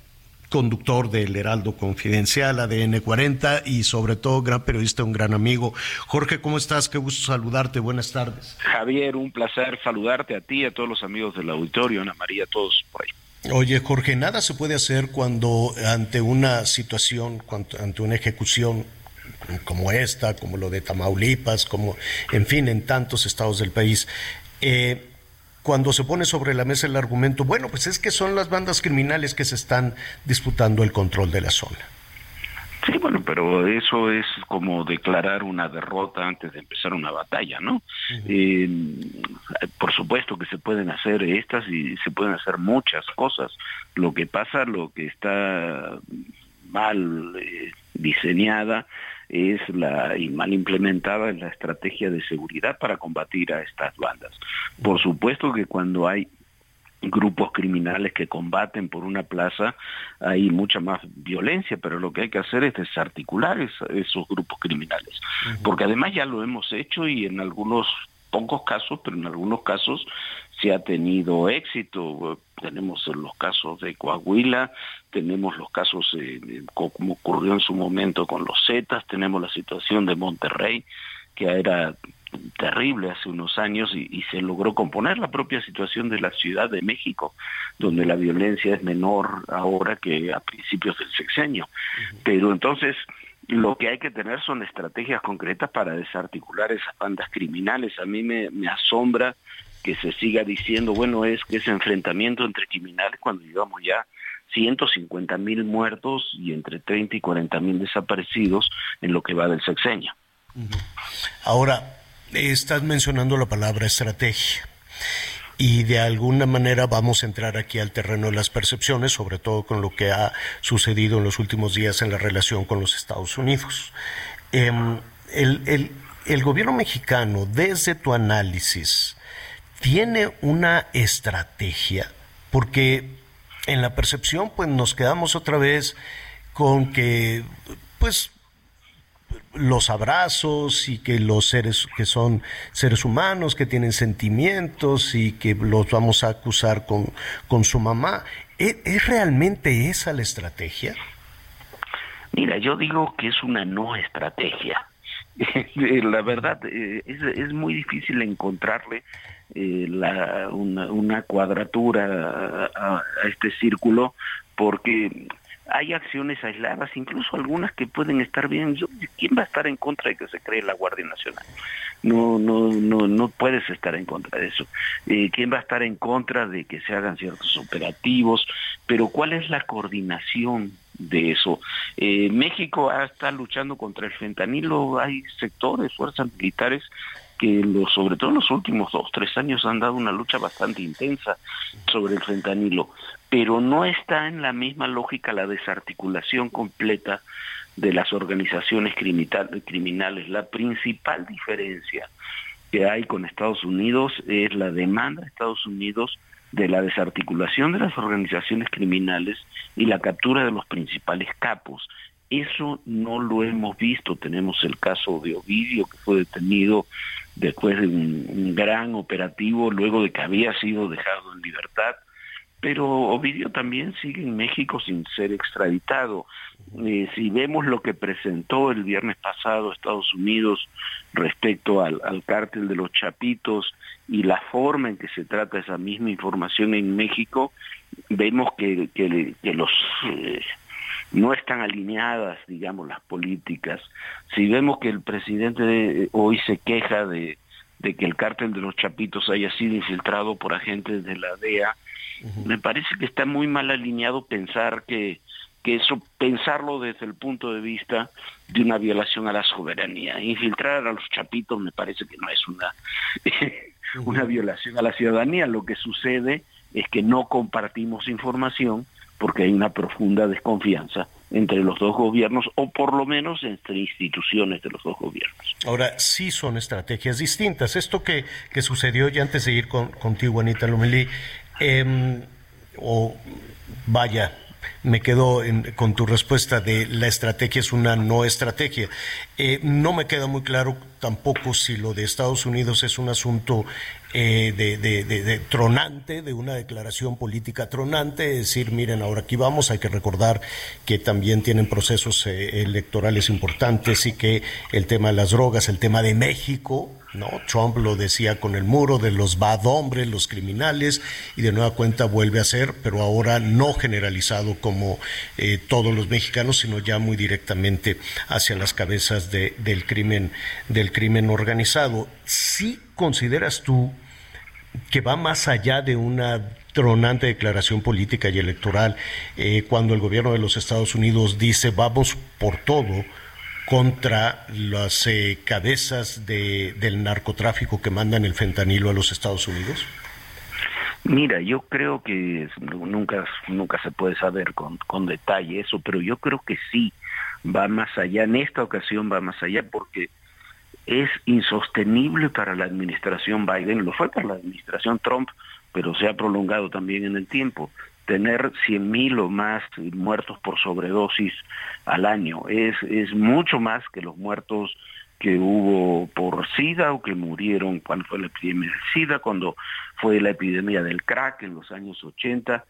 conductor del Heraldo Confidencial, ADN 40 y sobre todo gran periodista, un gran amigo. Jorge, ¿cómo estás? Qué gusto saludarte. Buenas tardes. Javier, un placer saludarte a ti, a todos los amigos del auditorio, Ana María, a todos por ahí. Oye, Jorge, nada se puede hacer cuando ante una situación, ante una ejecución como esta, como lo de Tamaulipas, como, en fin, en tantos estados del país, eh, cuando se pone sobre la mesa el argumento, bueno, pues es que son las bandas criminales que se están disputando el control de la zona. Sí, bueno, pero eso es como declarar una derrota antes de empezar una batalla, ¿no? Eh, por supuesto que se pueden hacer estas y se pueden hacer muchas cosas. Lo que pasa, lo que está mal eh, diseñada es la y mal implementada es la estrategia de seguridad para combatir a estas bandas. Por supuesto que cuando hay grupos criminales que combaten por una plaza, hay mucha más violencia, pero lo que hay que hacer es desarticular esos grupos criminales, porque además ya lo hemos hecho y en algunos pocos casos, pero en algunos casos se ha tenido éxito. Tenemos los casos de Coahuila, tenemos los casos eh, como ocurrió en su momento con los Zetas, tenemos la situación de Monterrey, que era terrible hace unos años y, se logró componer la propia situación de la Ciudad de México, donde la violencia es menor ahora que a principios del sexenio. Pero entonces lo que hay que tener son estrategias concretas para desarticular esas bandas criminales. A mí me, me asombra que se siga diciendo, bueno, es que ese enfrentamiento entre criminales cuando llevamos ya 150 mil muertos y entre 30 y 40 mil desaparecidos en lo que va del sexenio. Ahora, estás mencionando la palabra estrategia y de alguna manera vamos a entrar aquí al terreno de las percepciones, sobre todo con lo que ha sucedido en los últimos días en la relación con los Estados Unidos. Em, el, el, gobierno mexicano, desde tu análisis, tiene una estrategia, porque en la percepción pues nos quedamos otra vez con que pues los abrazos y que los seres que son seres humanos, que tienen sentimientos y que los vamos a acusar con, con su mamá. ¿Es, realmente esa la estrategia? Mira, yo digo que es una no estrategia. la verdad, eh, es, es, muy difícil encontrarle eh, la, una, una, cuadratura a, este círculo porque hay acciones aisladas, incluso algunas que pueden estar bien. ¿Quién va a estar en contra de que se cree la Guardia Nacional? No, no, no, no puedes estar en contra de eso. Eh, ¿Quién va a estar en contra de que se hagan ciertos operativos? Pero ¿cuál es la coordinación de eso? Eh, México está luchando contra el fentanilo. Hay sectores, fuerzas militares que sobre todo en los últimos dos, tres años han dado una lucha bastante intensa sobre el fentanilo pero no está en la misma lógica la desarticulación completa de las organizaciones criminales. La principal diferencia que hay con Estados Unidos es la demanda de Estados Unidos de la desarticulación de las organizaciones criminales y la captura de los principales capos. Eso no lo hemos visto. Tenemos el caso de Ovidio, que fue detenido después de un gran operativo, luego de que había sido dejado en libertad pero Ovidio también sigue en México sin ser extraditado. Eh, si vemos lo que presentó el viernes pasado Estados Unidos respecto al, cártel de los Chapitos y la forma en que se trata esa misma información en México, vemos que, que, los... Eh, no están alineadas, digamos, las políticas. Si vemos que el presidente hoy se queja de, de que el cártel de los Chapitos haya sido infiltrado por agentes de la DEA, me parece que está muy mal alineado pensar que, que eso, pensarlo desde el punto de vista de una violación a la soberanía. Infiltrar a los chapitos me parece que no es una, una violación a la ciudadanía. Lo que sucede es que no compartimos información porque hay una profunda desconfianza entre los dos gobiernos o por lo menos entre instituciones de los dos gobiernos. Ahora, sí son estrategias distintas. Esto que, que sucedió, ya antes de ir con, contigo, Anita Lomelí, Em, o vaya, me quedo con tu respuesta de la estrategia es una no estrategia. Eh, no me queda muy claro tampoco si lo de Estados Unidos es un asunto eh, de, tronante, de una declaración política tronante, es decir, miren, ahora aquí vamos, hay que recordar que también tienen procesos eh, electorales importantes y que el tema de las drogas, el tema de México, ¿no? Trump lo decía con el muro de los bad hombres, los criminales, y de nueva cuenta vuelve a ser, pero ahora no generalizado como eh, todos los mexicanos, sino ya muy directamente hacia las cabezas del crimen, del crimen organizado. ¿Sí consideras tú que va más allá de una tronante declaración política y electoral eh, cuando el gobierno de los Estados Unidos dice vamos por todo contra las eh, cabezas de, del narcotráfico que mandan el fentanilo a los Estados Unidos? Mira, yo creo que nunca, nunca se puede saber con, con detalle eso, pero yo creo que sí va más allá, en esta ocasión va más allá porque es insostenible para la administración Biden, lo fue para la administración Trump, pero se ha prolongado también en el tiempo. Tener 100.000 o más muertos por sobredosis al año es, es mucho más que los muertos que hubo por SIDA o que murieron cuando fue la epidemia del SIDA, cuando fue la epidemia del crack en los años 80.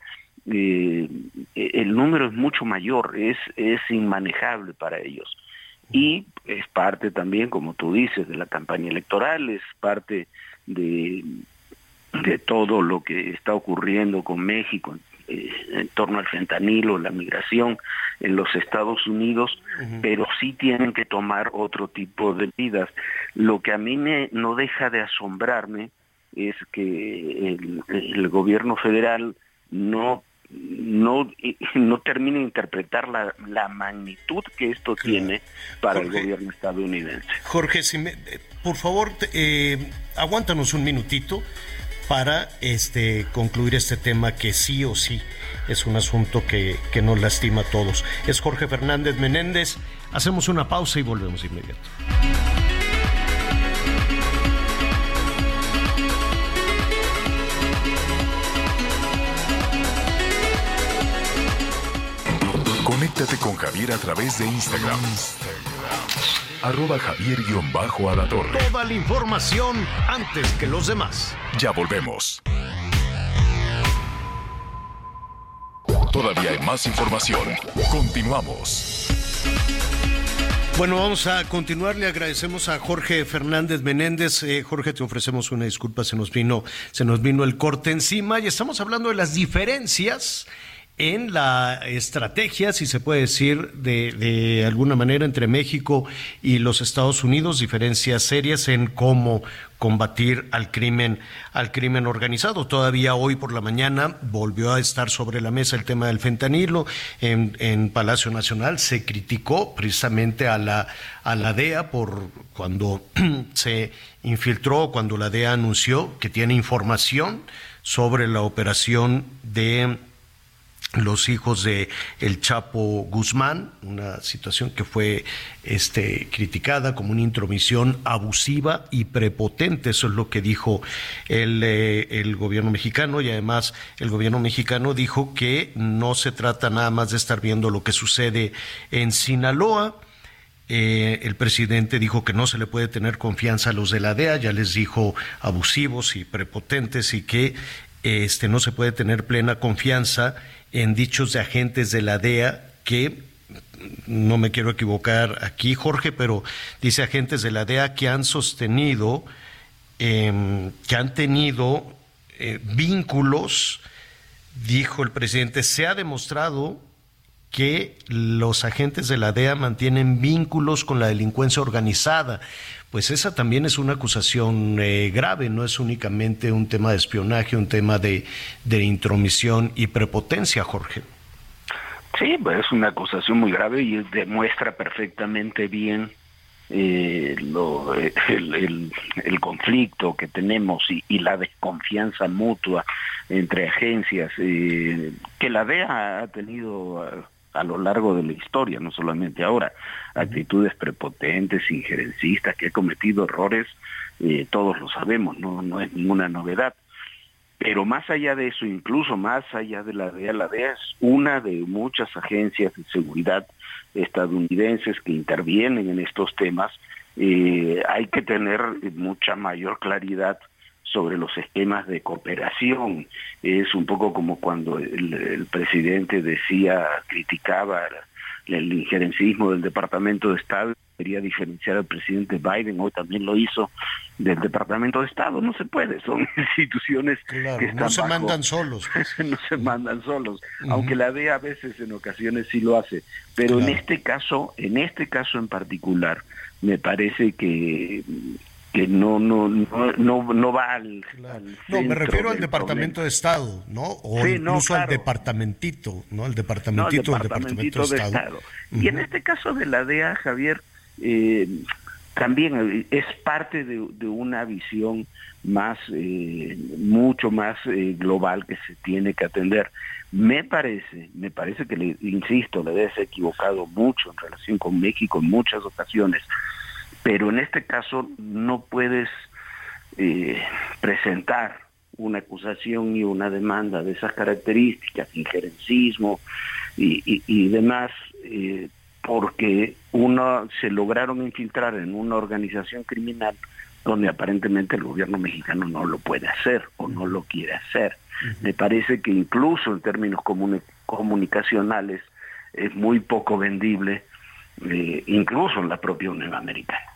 Eh, el número es mucho mayor, es, es inmanejable para ellos y es parte también, como tú dices, de la campaña electoral, es parte de, de todo lo que está ocurriendo con México eh, en torno al fentanilo, la migración en los Estados Unidos, pero sí tienen que tomar otro tipo de medidas. Lo que a mí me, no deja de asombrarme es que el, el gobierno federal no no, no termina de interpretar la, la magnitud que esto tiene para el gobierno estadounidense. Jorge, si me, por favor, eh, aguántanos un minutito para este, concluir este tema que sí o sí es un asunto que, que nos lastima a todos. Es Jorge Fernández Menéndez. Hacemos una pausa y volvemos inmediato. Conéctate con Javier a través de Instagram. Arroba javier torre. Toda la información antes que los demás. Ya volvemos. Todavía hay más información. Continuamos. Bueno, vamos a continuar. Le agradecemos a Jorge Fernández Menéndez. Eh, Jorge, te ofrecemos una disculpa, se nos vino, se nos vino el corte encima y estamos hablando de las diferencias en la estrategia, si se puede decir, de, alguna manera entre México y los Estados Unidos, diferencias serias en cómo combatir al crimen, al crimen organizado. Todavía hoy por la mañana volvió a estar sobre la mesa el tema del fentanilo. En, en Palacio Nacional se criticó precisamente a la, a la DEA por cuando se infiltró, cuando la DEA anunció que tiene información sobre la operación de los hijos de el Chapo Guzmán, una situación que fue este, criticada como una intromisión abusiva y prepotente, eso es lo que dijo el, eh, el gobierno mexicano y además el gobierno mexicano dijo que no se trata nada más de estar viendo lo que sucede en Sinaloa, eh, el presidente dijo que no se le puede tener confianza a los de la DEA, ya les dijo abusivos y prepotentes y que este, no se puede tener plena confianza en dichos de agentes de la DEA que no me quiero equivocar aquí, Jorge, pero dice agentes de la DEA que han sostenido, em, que han tenido eh, vínculos, dijo el presidente, se ha demostrado que los agentes de la DEA mantienen vínculos con la delincuencia organizada. Pues esa también es una acusación eh, grave, no es únicamente un tema de espionaje, un tema de, de intromisión y prepotencia, Jorge. Sí, pues es una acusación muy grave y demuestra perfectamente bien eh, lo, el, el, conflicto que tenemos y, y, la desconfianza mutua entre agencias eh, que la DEA ha tenido a lo largo de la historia, no solamente ahora, actitudes prepotentes, injerencistas, que ha cometido errores, eh, todos lo sabemos, no, no es ninguna novedad. Pero más allá de eso, incluso más allá de la DEA, la DEA es una de muchas agencias de seguridad estadounidenses que intervienen en estos temas. Eh, hay que tener mucha mayor claridad sobre los esquemas de cooperación. Es un poco como cuando el, presidente decía, criticaba el injerencismo del Departamento de Estado, quería diferenciar al presidente Biden, hoy también lo hizo, del Departamento de Estado. No se puede, son instituciones que están no se mandan solos. no se mandan solos, aunque la DEA a veces en ocasiones sí lo hace. Pero en este caso, en este caso en particular, me parece que que no no no no, va al, no me refiero al departamento de estado no o incluso al departamentito no el departamentito, del departamento de, estado, y en este caso de la DEA Javier eh, también es parte de, una visión más eh, mucho más eh, global que se tiene que atender. Me parece me parece que le insisto le debe equivocado mucho en relación con México en muchas ocasiones pero en este caso no puedes eh, presentar una acusación y una demanda de esas características, injerencismo y, y, demás, eh, porque uno se lograron infiltrar en una organización criminal donde aparentemente el gobierno mexicano no lo puede hacer o no lo quiere hacer. Me parece que incluso en términos comunicacionales es muy poco vendible, eh, incluso en la propia Unión Americana.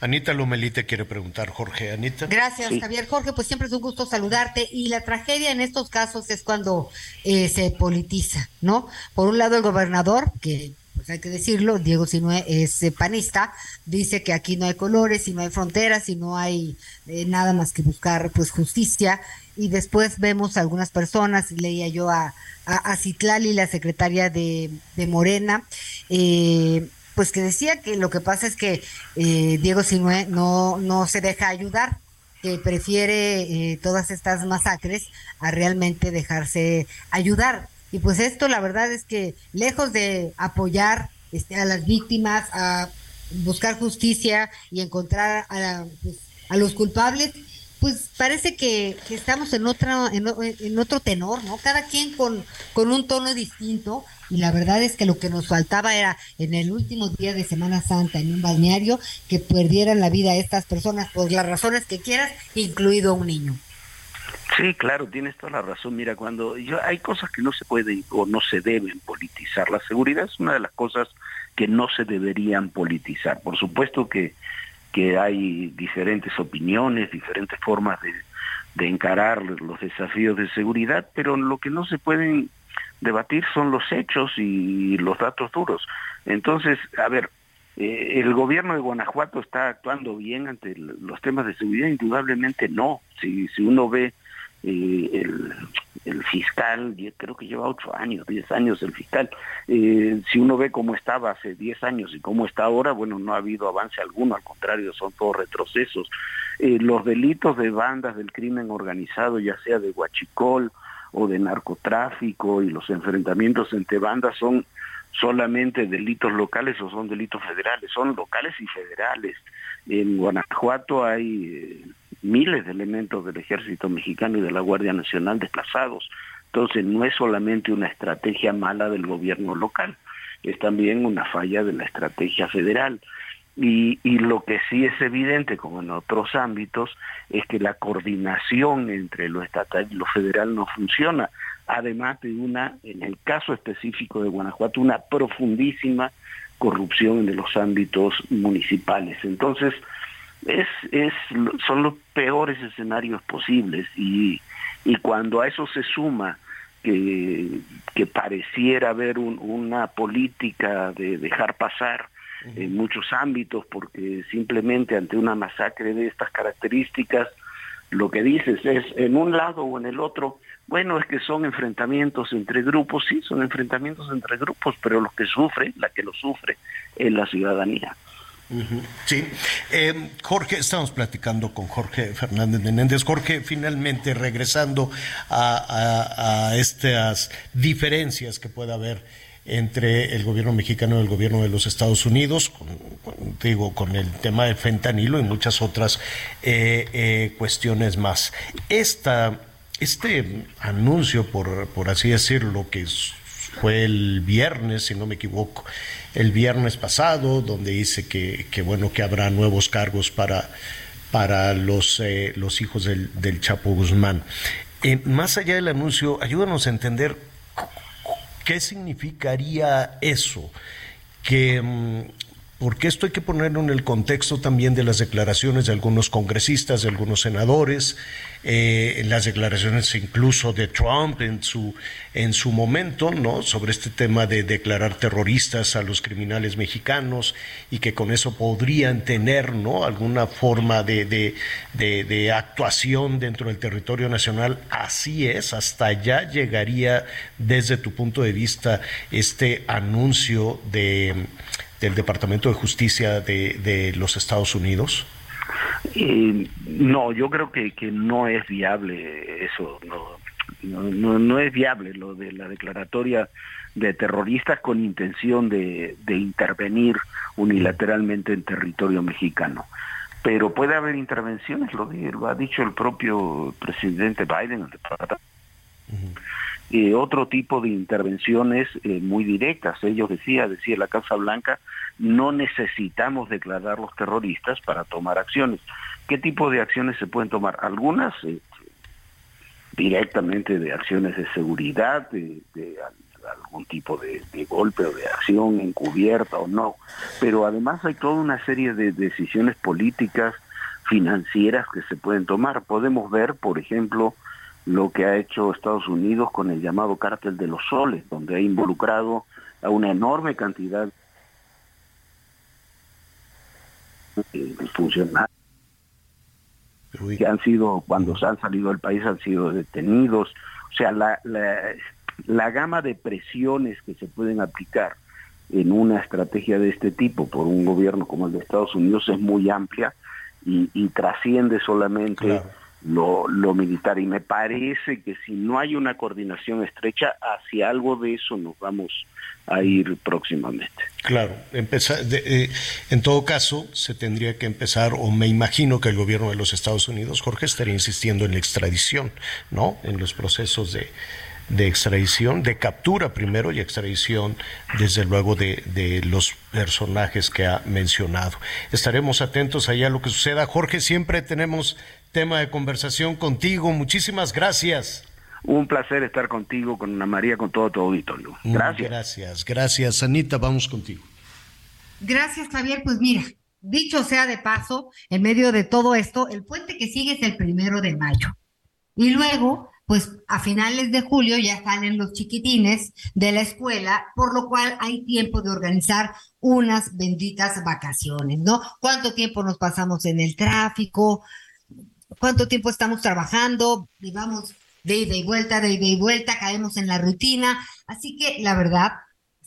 Anita Lomelí te quiere preguntar, Jorge. Anita. Gracias, Javier. Jorge, pues siempre es un gusto saludarte. Y la tragedia en estos casos es cuando eh, se politiza, ¿no? Por un lado, el gobernador, que pues hay que decirlo, Diego Sinue es eh, panista, dice que aquí no hay colores y no hay fronteras y no hay eh, nada más que buscar pues justicia. Y después vemos a algunas personas, leía yo a, a, Citlali, la secretaria de, de Morena, eh, pues que decía que lo que pasa es que eh, Diego Sinue no, no se deja ayudar, que prefiere eh, todas estas masacres a realmente dejarse ayudar. Y pues esto la verdad es que lejos de apoyar este, a las víctimas, a buscar justicia y encontrar a, pues, a los culpables, pues parece que, estamos en, otra, en, otro tenor, ¿no? Cada quien con, con un tono distinto y la verdad es que lo que nos faltaba era en el último día de Semana Santa en un balneario que perdieran la vida estas personas por las razones que quieras, incluido un niño. Sí, claro, tienes toda la razón. Mira, cuando yo, hay cosas que no se pueden o no se deben politizar. La seguridad es una de las cosas que no se deberían politizar. Por supuesto que que hay diferentes opiniones, diferentes formas de, encarar los desafíos de seguridad, pero lo que no se pueden debatir son los hechos y los datos duros. Entonces, a ver, eh, ¿el gobierno de Guanajuato está actuando bien ante los temas de seguridad? Indudablemente no. Si, si uno ve eh, el, fiscal, creo que lleva ocho años, diez años el fiscal, eh, si uno ve cómo estaba hace diez años y cómo está ahora, bueno, no ha habido avance alguno, al contrario, son todos retrocesos. Los delitos de bandas del crimen organizado, ya sea de huachicol o de narcotráfico y los enfrentamientos entre bandas son solamente delitos locales o son delitos federales, son locales y federales. En Guanajuato hay miles de elementos del ejército mexicano y de la Guardia Nacional desplazados. Entonces no es solamente una estrategia mala del gobierno local, es también una falla de la estrategia federal. Y, lo que sí es evidente, como en otros ámbitos, es que la coordinación entre lo estatal y lo federal no funciona. Además de una, en el caso específico de Guanajuato, una profundísima corrupción en los ámbitos municipales. Entonces, es, es, son los peores escenarios posibles y, y cuando a eso se suma que, que pareciera haber una política de dejar pasar en muchos ámbitos porque simplemente ante una masacre de estas características lo que dices es en un lado o en el otro, bueno, es que son enfrentamientos entre grupos, sí, son enfrentamientos entre grupos, pero lo que sufre, la que lo sufre, es la ciudadanía. Sí, eh, Jorge, estamos platicando con Jorge Fernández Menéndez. Jorge, finalmente regresando a, estas diferencias que pueda haber entre el gobierno mexicano y el gobierno de los Estados Unidos, digo, con el tema del fentanilo y muchas otras eh, eh, cuestiones más. Esta, este anuncio, por, por así decirlo, que fue el viernes, si no me equivoco, el viernes pasado, donde dice que, bueno, que habrá nuevos cargos para, para los, eh, los hijos del, del, Chapo Guzmán. Eh, más allá del anuncio, ayúdanos a entender qué significaría eso, que mm, porque esto hay que ponerlo en el contexto también de las declaraciones de algunos congresistas, de algunos senadores, eh, las declaraciones incluso de Trump en su, en su momento, ¿no? Sobre este tema de declarar terroristas a los criminales mexicanos y que con eso podrían tener, ¿no? Alguna forma de, de, de actuación dentro del territorio nacional. Así es, hasta allá llegaría desde tu punto de vista este anuncio de del Departamento de Justicia de, los Estados Unidos? no, yo creo que, que no es viable eso, no, no, no, es viable lo de la declaratoria de terroristas con intención de, de intervenir unilateralmente en territorio mexicano. Pero puede haber intervenciones, lo, lo ha dicho el propio presidente Biden. Eh, otro tipo de intervenciones eh, muy directas. Ellos decía, decía la Casa Blanca, no necesitamos declarar los terroristas para tomar acciones. ¿Qué tipo de acciones se pueden tomar? Algunas eh, directamente de acciones de seguridad, de, algún tipo de, golpe o de acción encubierta o no, pero además hay toda una serie de decisiones políticas, financieras que se pueden tomar. Podemos ver, por ejemplo, lo que ha hecho Estados Unidos con el llamado cártel de los soles, donde ha involucrado a una enorme cantidad de funcionarios que han sido, cuando se han salido del país, han sido detenidos. O sea, la, la, gama de presiones que se pueden aplicar en una estrategia de este tipo por un gobierno como el de Estados Unidos es muy amplia y, trasciende solamente lo, militar. Y me parece que si no hay una coordinación estrecha, hacia algo de eso nos vamos a ir próximamente. Claro, empezar, eh, en todo caso, se tendría que empezar, o me imagino que el gobierno de los Estados Unidos, Jorge, estaría insistiendo en la extradición, ¿no? En los procesos de, de extradición, de captura primero y extradición, desde luego, de, de, los personajes que ha mencionado. Estaremos atentos allá a lo que suceda. Jorge, siempre tenemos tema de conversación contigo. Muchísimas gracias. Un placer estar contigo, con Ana María, con todo tu auditorio. Mm, gracias. Gracias, gracias. Anita, vamos contigo. Gracias, Javier. Pues mira, dicho sea de paso, en medio de todo esto, el puente que sigue es el primero de mayo. Y luego, pues a finales de julio ya salen los chiquitines de la escuela, por lo cual hay tiempo de organizar unas benditas vacaciones, ¿no? ¿Cuánto tiempo nos pasamos en el tráfico? ¿Cuánto tiempo estamos trabajando? Y vamos de ida y vuelta, de ida y vuelta, caemos en la rutina. Así que la verdad,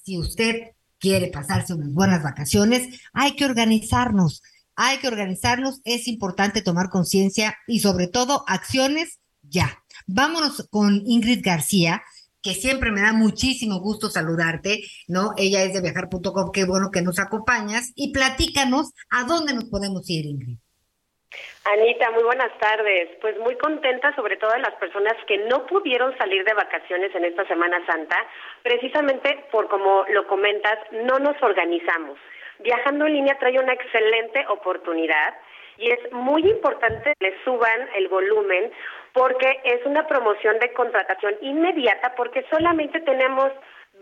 si usted quiere pasarse unas buenas vacaciones, hay que organizarnos, hay que organizarnos, es importante tomar conciencia y sobre todo acciones ya. Vámonos con Ingrid García, que siempre me da muchísimo gusto saludarte, ¿no? Ella es de viajar.com, qué bueno que nos acompañas y platícanos a dónde nos podemos ir, Ingrid. Anita, muy buenas tardes. Pues muy contenta sobre todo de las personas que no pudieron salir de vacaciones en esta Semana Santa, precisamente por como lo comentas, no nos organizamos. Viajando en línea trae una excelente oportunidad y es muy importante que le suban el volumen porque es una promoción de contratación inmediata porque solamente tenemos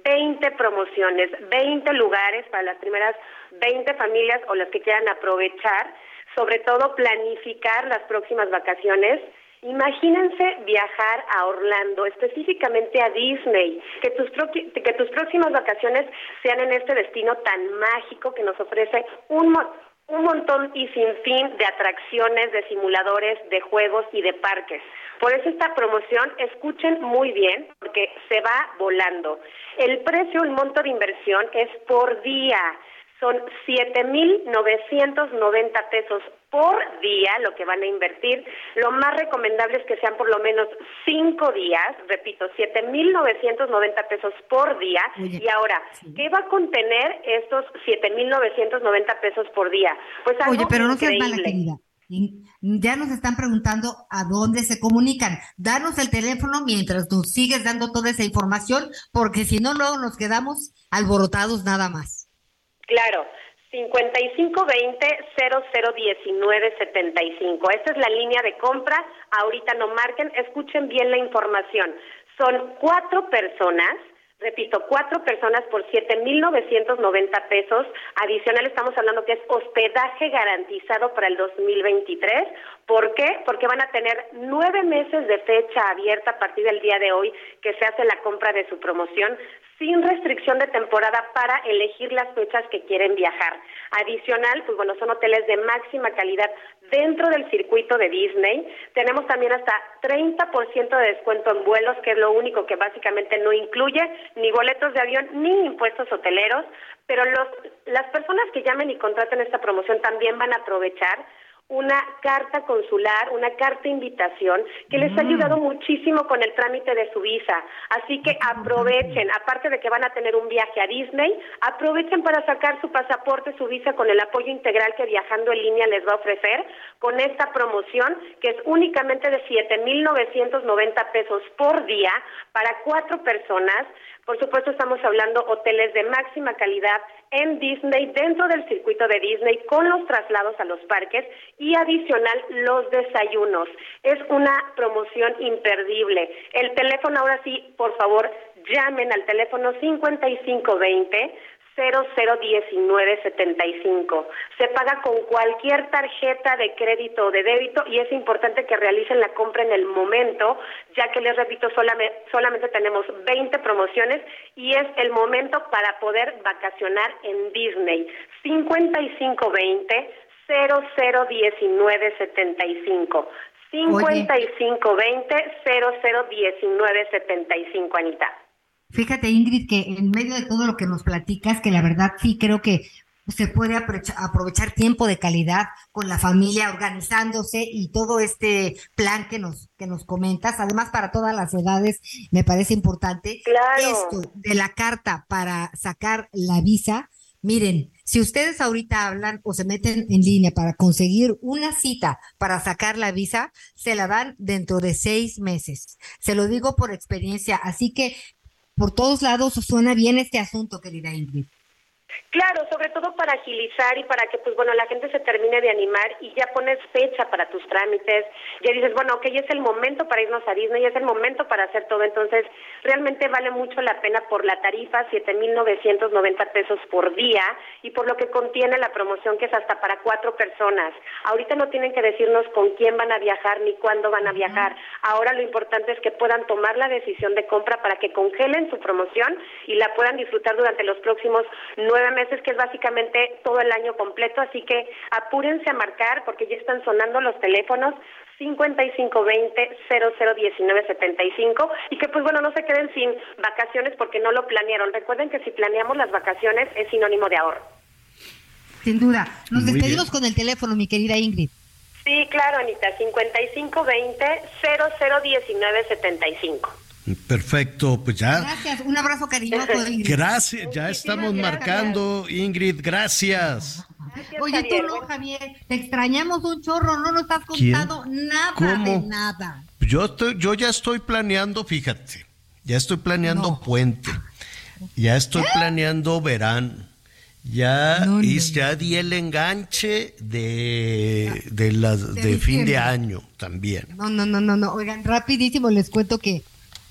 20 promociones, 20 lugares para las primeras 20 familias o las que quieran aprovechar sobre todo planificar las próximas vacaciones. Imagínense viajar a Orlando, específicamente a Disney, que tus, que tus próximas vacaciones sean en este destino tan mágico que nos ofrece un, un montón y sin fin de atracciones, de simuladores, de juegos y de parques. Por eso esta promoción, escuchen muy bien, porque se va volando. El precio, el monto de inversión es por día son 7.990 pesos por día lo que van a invertir. Lo más recomendable es que sean por lo menos cinco días, repito, 7.990 pesos por día. y ahora, ¿qué va a contener estos 7.990 pesos por día? Pues algo Oye, pero no seas mala querida. Ya nos están preguntando a dónde se comunican. Danos el teléfono mientras nos sigues dando toda esa información, porque si no, luego nos quedamos alborotados nada más. Claro, 5520-001975. Esta es la línea de compra. Ahorita no marquen, escuchen bien la información. Son cuatro personas Repito, cuatro personas por 7.990 pesos. Adicional estamos hablando que es hospedaje garantizado para el 2023. ¿Por qué? Porque van a tener nueve meses de fecha abierta a partir del día de hoy que se hace la compra de su promoción sin restricción de temporada para elegir las fechas que quieren viajar. Adicional, pues bueno, son hoteles de máxima calidad dentro del circuito de Disney. Tenemos también hasta 30% de descuento en vuelos, que es lo único que básicamente no incluye ni boletos de avión ni impuestos hoteleros, pero los, las personas que llamen y contraten esta promoción también van a aprovechar una carta consular, una carta invitación que les ha ayudado mm. muchísimo con el trámite de su visa. Así que aprovechen, aparte de que van a tener un viaje a Disney, aprovechen para sacar su pasaporte, su visa con el apoyo integral que Viajando en línea les va a ofrecer con esta promoción que es únicamente de 7.990 pesos por día para cuatro personas por supuesto, estamos hablando hoteles de máxima calidad en Disney, dentro del circuito de Disney, con los traslados a los parques y adicional los desayunos. Es una promoción imperdible. El teléfono, ahora sí, por favor, llamen al teléfono 5520 001975. Se paga con cualquier tarjeta de crédito o de débito y es importante que realicen la compra en el momento, ya que les repito, solamente, solamente tenemos 20 promociones y es el momento para poder vacacionar en Disney. 5520 001975. 5520 001975, Anita. Fíjate, Ingrid, que en medio de todo lo que nos platicas, que la verdad sí creo que se puede aprovechar tiempo de calidad con la familia organizándose y todo este plan que nos que nos comentas, además para todas las edades me parece importante claro. esto de la carta para sacar la visa. Miren, si ustedes ahorita hablan o se meten en línea para conseguir una cita para sacar la visa, se la dan dentro de seis meses. Se lo digo por experiencia, así que por todos lados suena bien este asunto, querida Ingrid. Claro, sobre todo para agilizar y para que, pues bueno, la gente se termine de animar y ya pones fecha para tus trámites, ya dices, bueno, ok, es el momento para irnos a Disney, es el momento para hacer todo, entonces realmente vale mucho la pena por la tarifa, 7.990 pesos por día y por lo que contiene la promoción que es hasta para cuatro personas. Ahorita no tienen que decirnos con quién van a viajar ni cuándo van a viajar, ahora lo importante es que puedan tomar la decisión de compra para que congelen su promoción y la puedan disfrutar durante los próximos nueve meses, que es básicamente todo el año completo, así que apúrense a marcar porque ya están sonando los teléfonos 5520-001975 y que pues bueno, no se queden sin vacaciones porque no lo planearon. Recuerden que si planeamos las vacaciones es sinónimo de ahorro. Sin duda. Nos despedimos con el teléfono, mi querida Ingrid. Sí, claro, Anita, 5520-001975. Perfecto, pues ya. Gracias, un abrazo cariñoso. Gracias, ya estamos marcando, Ingrid, gracias. Oye, tú no, Javier, te extrañamos un chorro, no nos has contado nada de nada. Yo, estoy, yo ya estoy planeando, fíjate, ya estoy planeando puente, ya estoy planeando verano. Ya, ya di el enganche de, de, las, de fin de año también. No, no, no, no, no. Oigan, rapidísimo les cuento que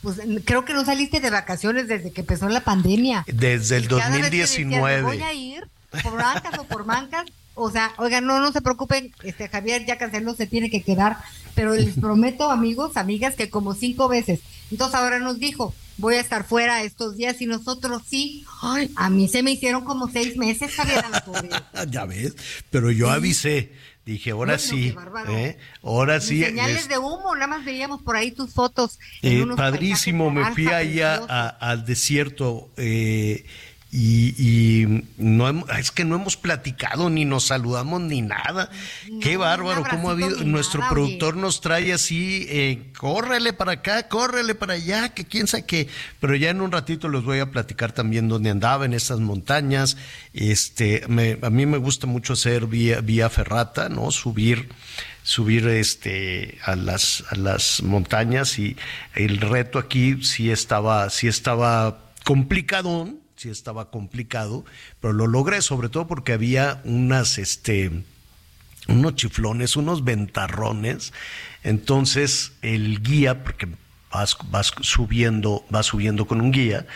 pues creo que no saliste de vacaciones desde que empezó la pandemia. Desde el 2019. voy a ir por bancas o por mancas. O sea, oigan, no, no se preocupen, este Javier ya canceló, se tiene que quedar, pero les prometo, amigos, amigas, que como cinco veces. Entonces ahora nos dijo, voy a estar fuera estos días y nosotros sí. Ay, a mí se me hicieron como seis meses, Javier. ya ves, pero yo avisé. Dije, ahora sí, ¿eh? ahora sí. Señales de humo, nada más veíamos por ahí tus fotos. Eh, padrísimo, me fui allá al desierto eh, y, no es que no hemos platicado ni nos saludamos ni nada. Qué bárbaro, cómo ha habido. Nuestro productor nos trae así, eh, córrele para acá, córrele para allá, que quién sabe qué. Pero ya en un ratito les voy a platicar también dónde andaba en esas montañas. Este, a mí me gusta mucho hacer vía, vía ferrata, ¿no? Subir subir este a las a las montañas y el reto aquí sí estaba sí estaba complicado sí estaba complicado, pero lo logré sobre todo porque había unas, este, unos chiflones, unos ventarrones. Entonces el guía, porque vas, subiendo, vas subiendo con un guía,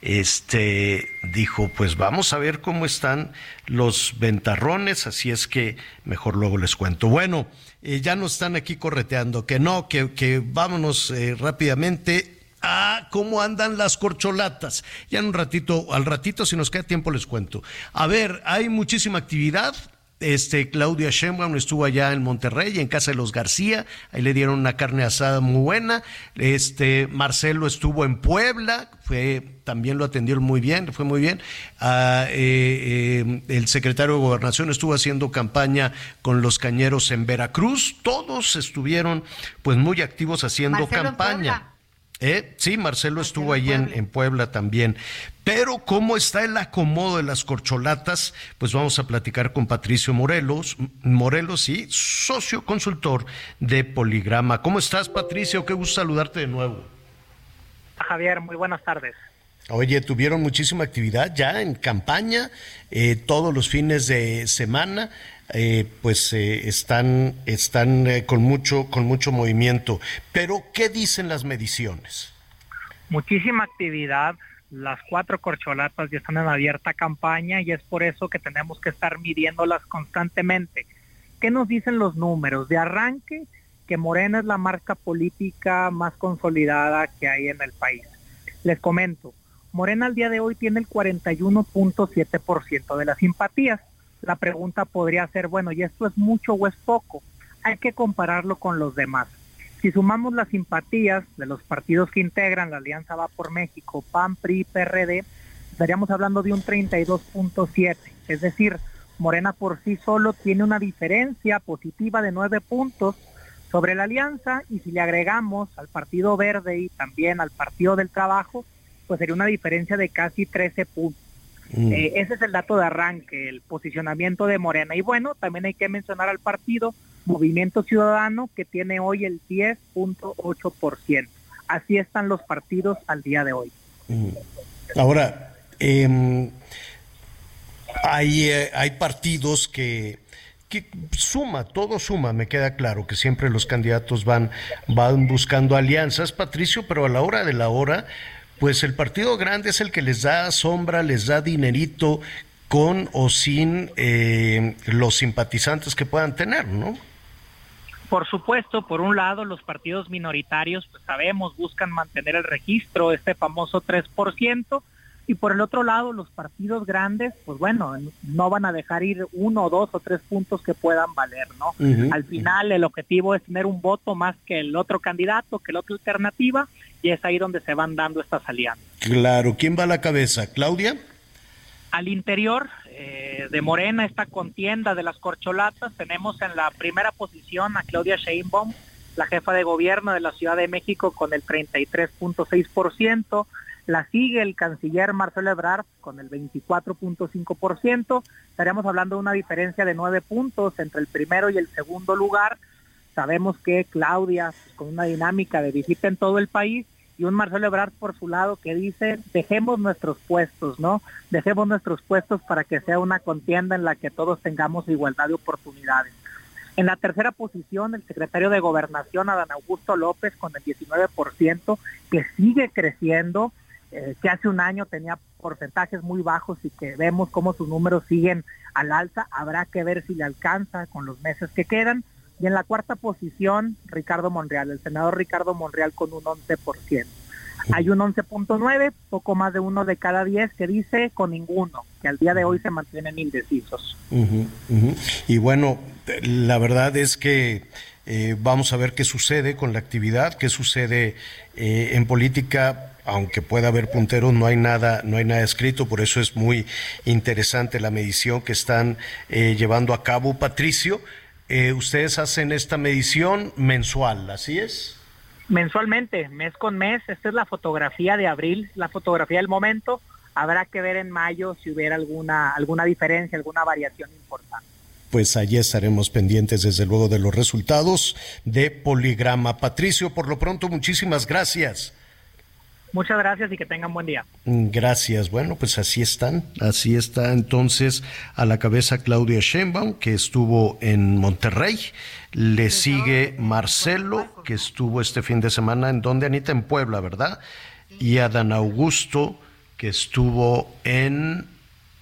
este dijo, pues vamos a ver cómo están los ventarrones, así es que mejor luego les cuento. Bueno, eh, ya nos están aquí correteando, que no, que, que vámonos eh, rápidamente a cómo andan las corcholatas. Ya en un ratito, al ratito, si nos queda tiempo, les cuento. A ver, hay muchísima actividad. Este, Claudia Sheinbaum estuvo allá en Monterrey, en casa de los García, ahí le dieron una carne asada muy buena. Este, Marcelo estuvo en Puebla, fue, también lo atendieron muy bien, fue muy bien. Ah, eh, eh, el secretario de Gobernación estuvo haciendo campaña con los cañeros en Veracruz, todos estuvieron pues muy activos haciendo campaña. Eh, sí, Marcelo estuvo ahí en, en, Puebla también. Pero cómo está el acomodo de las corcholatas, pues vamos a platicar con Patricio Morelos, Morelos, sí, socio consultor de Poligrama. ¿Cómo estás, Patricio? Qué gusto saludarte de nuevo. Javier, muy buenas tardes. Oye, tuvieron muchísima actividad ya en campaña, eh, todos los fines de semana. Eh, pues eh, están, están eh, con, mucho, con mucho movimiento. Pero, ¿qué dicen las mediciones? Muchísima actividad. Las cuatro corcholatas ya están en abierta campaña y es por eso que tenemos que estar midiéndolas constantemente. ¿Qué nos dicen los números? De arranque, que Morena es la marca política más consolidada que hay en el país. Les comento, Morena al día de hoy tiene el 41.7% de las simpatías la pregunta podría ser, bueno, ¿y esto es mucho o es poco? Hay que compararlo con los demás. Si sumamos las simpatías de los partidos que integran la Alianza Va por México, PAN, PRI, PRD, estaríamos hablando de un 32.7. Es decir, Morena por sí solo tiene una diferencia positiva de 9 puntos sobre la alianza y si le agregamos al Partido Verde y también al Partido del Trabajo, pues sería una diferencia de casi 13 puntos. Mm. Eh, ese es el dato de arranque, el posicionamiento de Morena. Y bueno, también hay que mencionar al partido Movimiento Ciudadano, que tiene hoy el 10.8%. Así están los partidos al día de hoy. Mm. Ahora, em, hay, eh, hay partidos que, que suma, todo suma, me queda claro que siempre los candidatos van, van buscando alianzas, Patricio, pero a la hora de la hora, pues el partido grande es el que les da sombra, les da dinerito con o sin eh, los simpatizantes que puedan tener, ¿no? Por supuesto, por un lado, los partidos minoritarios, pues sabemos, buscan mantener el registro, este famoso 3%, y por el otro lado, los partidos grandes, pues bueno, no van a dejar ir uno, dos o tres puntos que puedan valer, ¿no? Al final, el objetivo es tener un voto más que el otro candidato, que la otra alternativa, y es ahí donde se van dando estas alianzas. Claro, ¿quién va a la cabeza? ¿Claudia? Al interior eh, de Morena, esta contienda de las corcholatas, tenemos en la primera posición a Claudia Sheinbaum, la jefa de gobierno de la Ciudad de México con el 33.6%, la sigue el canciller Marcelo Ebrard con el 24.5%, estaríamos hablando de una diferencia de nueve puntos entre el primero y el segundo lugar, sabemos que Claudia, con una dinámica de visita en todo el país, y un Marcelo Ebrard por su lado que dice, dejemos nuestros puestos, ¿no? Dejemos nuestros puestos para que sea una contienda en la que todos tengamos igualdad de oportunidades. En la tercera posición, el secretario de Gobernación, Adán Augusto López, con el 19%, que sigue creciendo, eh, que hace un año tenía porcentajes muy bajos y que vemos cómo sus números siguen al alza. Habrá que ver si le alcanza con los meses que quedan. Y en la cuarta posición, Ricardo Monreal, el senador Ricardo Monreal con un 11%. Hay un 11.9, poco más de uno de cada diez que dice con ninguno, que al día de hoy se mantienen indecisos. Y bueno, la verdad es que eh, vamos a ver qué sucede con la actividad, qué sucede eh, en política aunque pueda haber punteros, no hay nada, no hay nada escrito, por eso es muy interesante la medición que están eh, llevando a cabo. Patricio, eh, ustedes hacen esta medición mensual, ¿así es? Mensualmente, mes con mes. Esta es la fotografía de abril, la fotografía del momento. Habrá que ver en mayo si hubiera alguna, alguna diferencia, alguna variación importante. Pues allí estaremos pendientes, desde luego, de los resultados de Poligrama. Patricio, por lo pronto, muchísimas gracias. Muchas gracias y que tengan buen día. Gracias. Bueno, pues así están. Así está entonces a la cabeza Claudia Sheinbaum, que estuvo en Monterrey. Le sigue Marcelo, que estuvo este fin de semana en donde Anita en Puebla, ¿verdad? Y Adán Augusto, que estuvo en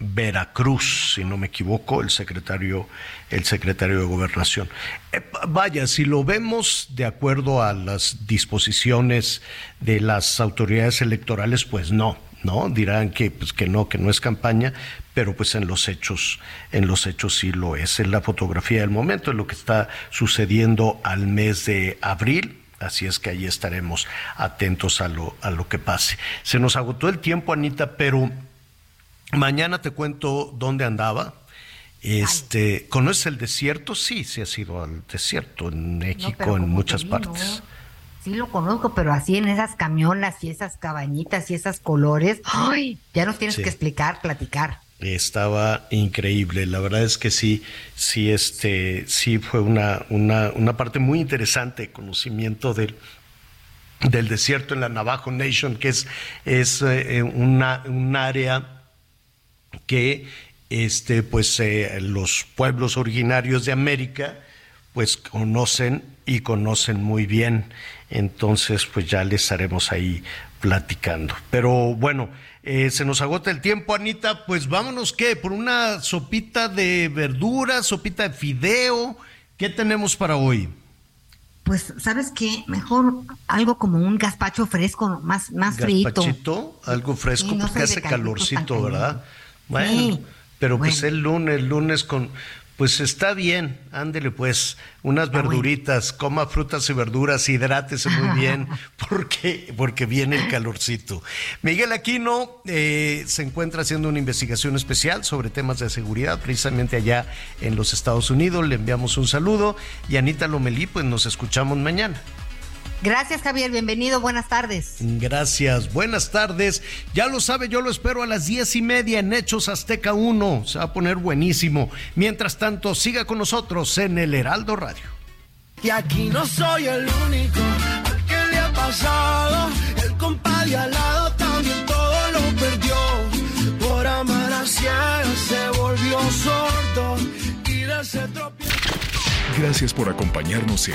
Veracruz, si no me equivoco, el secretario, el secretario de Gobernación. Eh, vaya, si lo vemos de acuerdo a las disposiciones de las autoridades electorales, pues no, ¿no? Dirán que, pues, que no, que no es campaña, pero pues en los hechos, en los hechos sí lo es. Es la fotografía del momento, es lo que está sucediendo al mes de abril. Así es que ahí estaremos atentos a lo, a lo que pase. Se nos agotó el tiempo, Anita, pero Mañana te cuento dónde andaba. Este, ¿conoces el desierto? Sí, sí ha sido al desierto en México, en muchas partes. Sí lo conozco, pero así en esas camionas y esas cabañitas y esos colores, ¡ay! Ya nos tienes que explicar, platicar. Estaba increíble, la verdad es que sí, sí, este, sí fue una, una, una parte muy interesante, conocimiento del, del desierto en la Navajo Nation, que es, es eh, una, un área que este, pues, eh, los pueblos originarios de América pues conocen y conocen muy bien. Entonces, pues ya les estaremos ahí platicando. Pero bueno, eh, se nos agota el tiempo, Anita. Pues vámonos, ¿qué? Por una sopita de verduras, sopita de fideo. ¿Qué tenemos para hoy? Pues, ¿sabes qué? Mejor algo como un gazpacho fresco, más, más frito. algo fresco, porque hace calorcito, ¿verdad? Bueno, pero pues el lunes, lunes con, pues está bien, ándele pues, unas verduritas, coma frutas y verduras, hidrátese muy bien, porque, porque viene el calorcito. Miguel Aquino eh, se encuentra haciendo una investigación especial sobre temas de seguridad, precisamente allá en los Estados Unidos. Le enviamos un saludo y Anita Lomelí, pues nos escuchamos mañana. Gracias, Javier. Bienvenido. Buenas tardes. Gracias. Buenas tardes. Ya lo sabe, yo lo espero a las diez y media en Hechos Azteca 1. Se va a poner buenísimo. Mientras tanto, siga con nosotros en el Heraldo Radio. Y aquí no soy el único al que le ha pasado. El compadre al lado también todo lo perdió. Por amar a se volvió sordo y de ese Gracias por acompañarnos en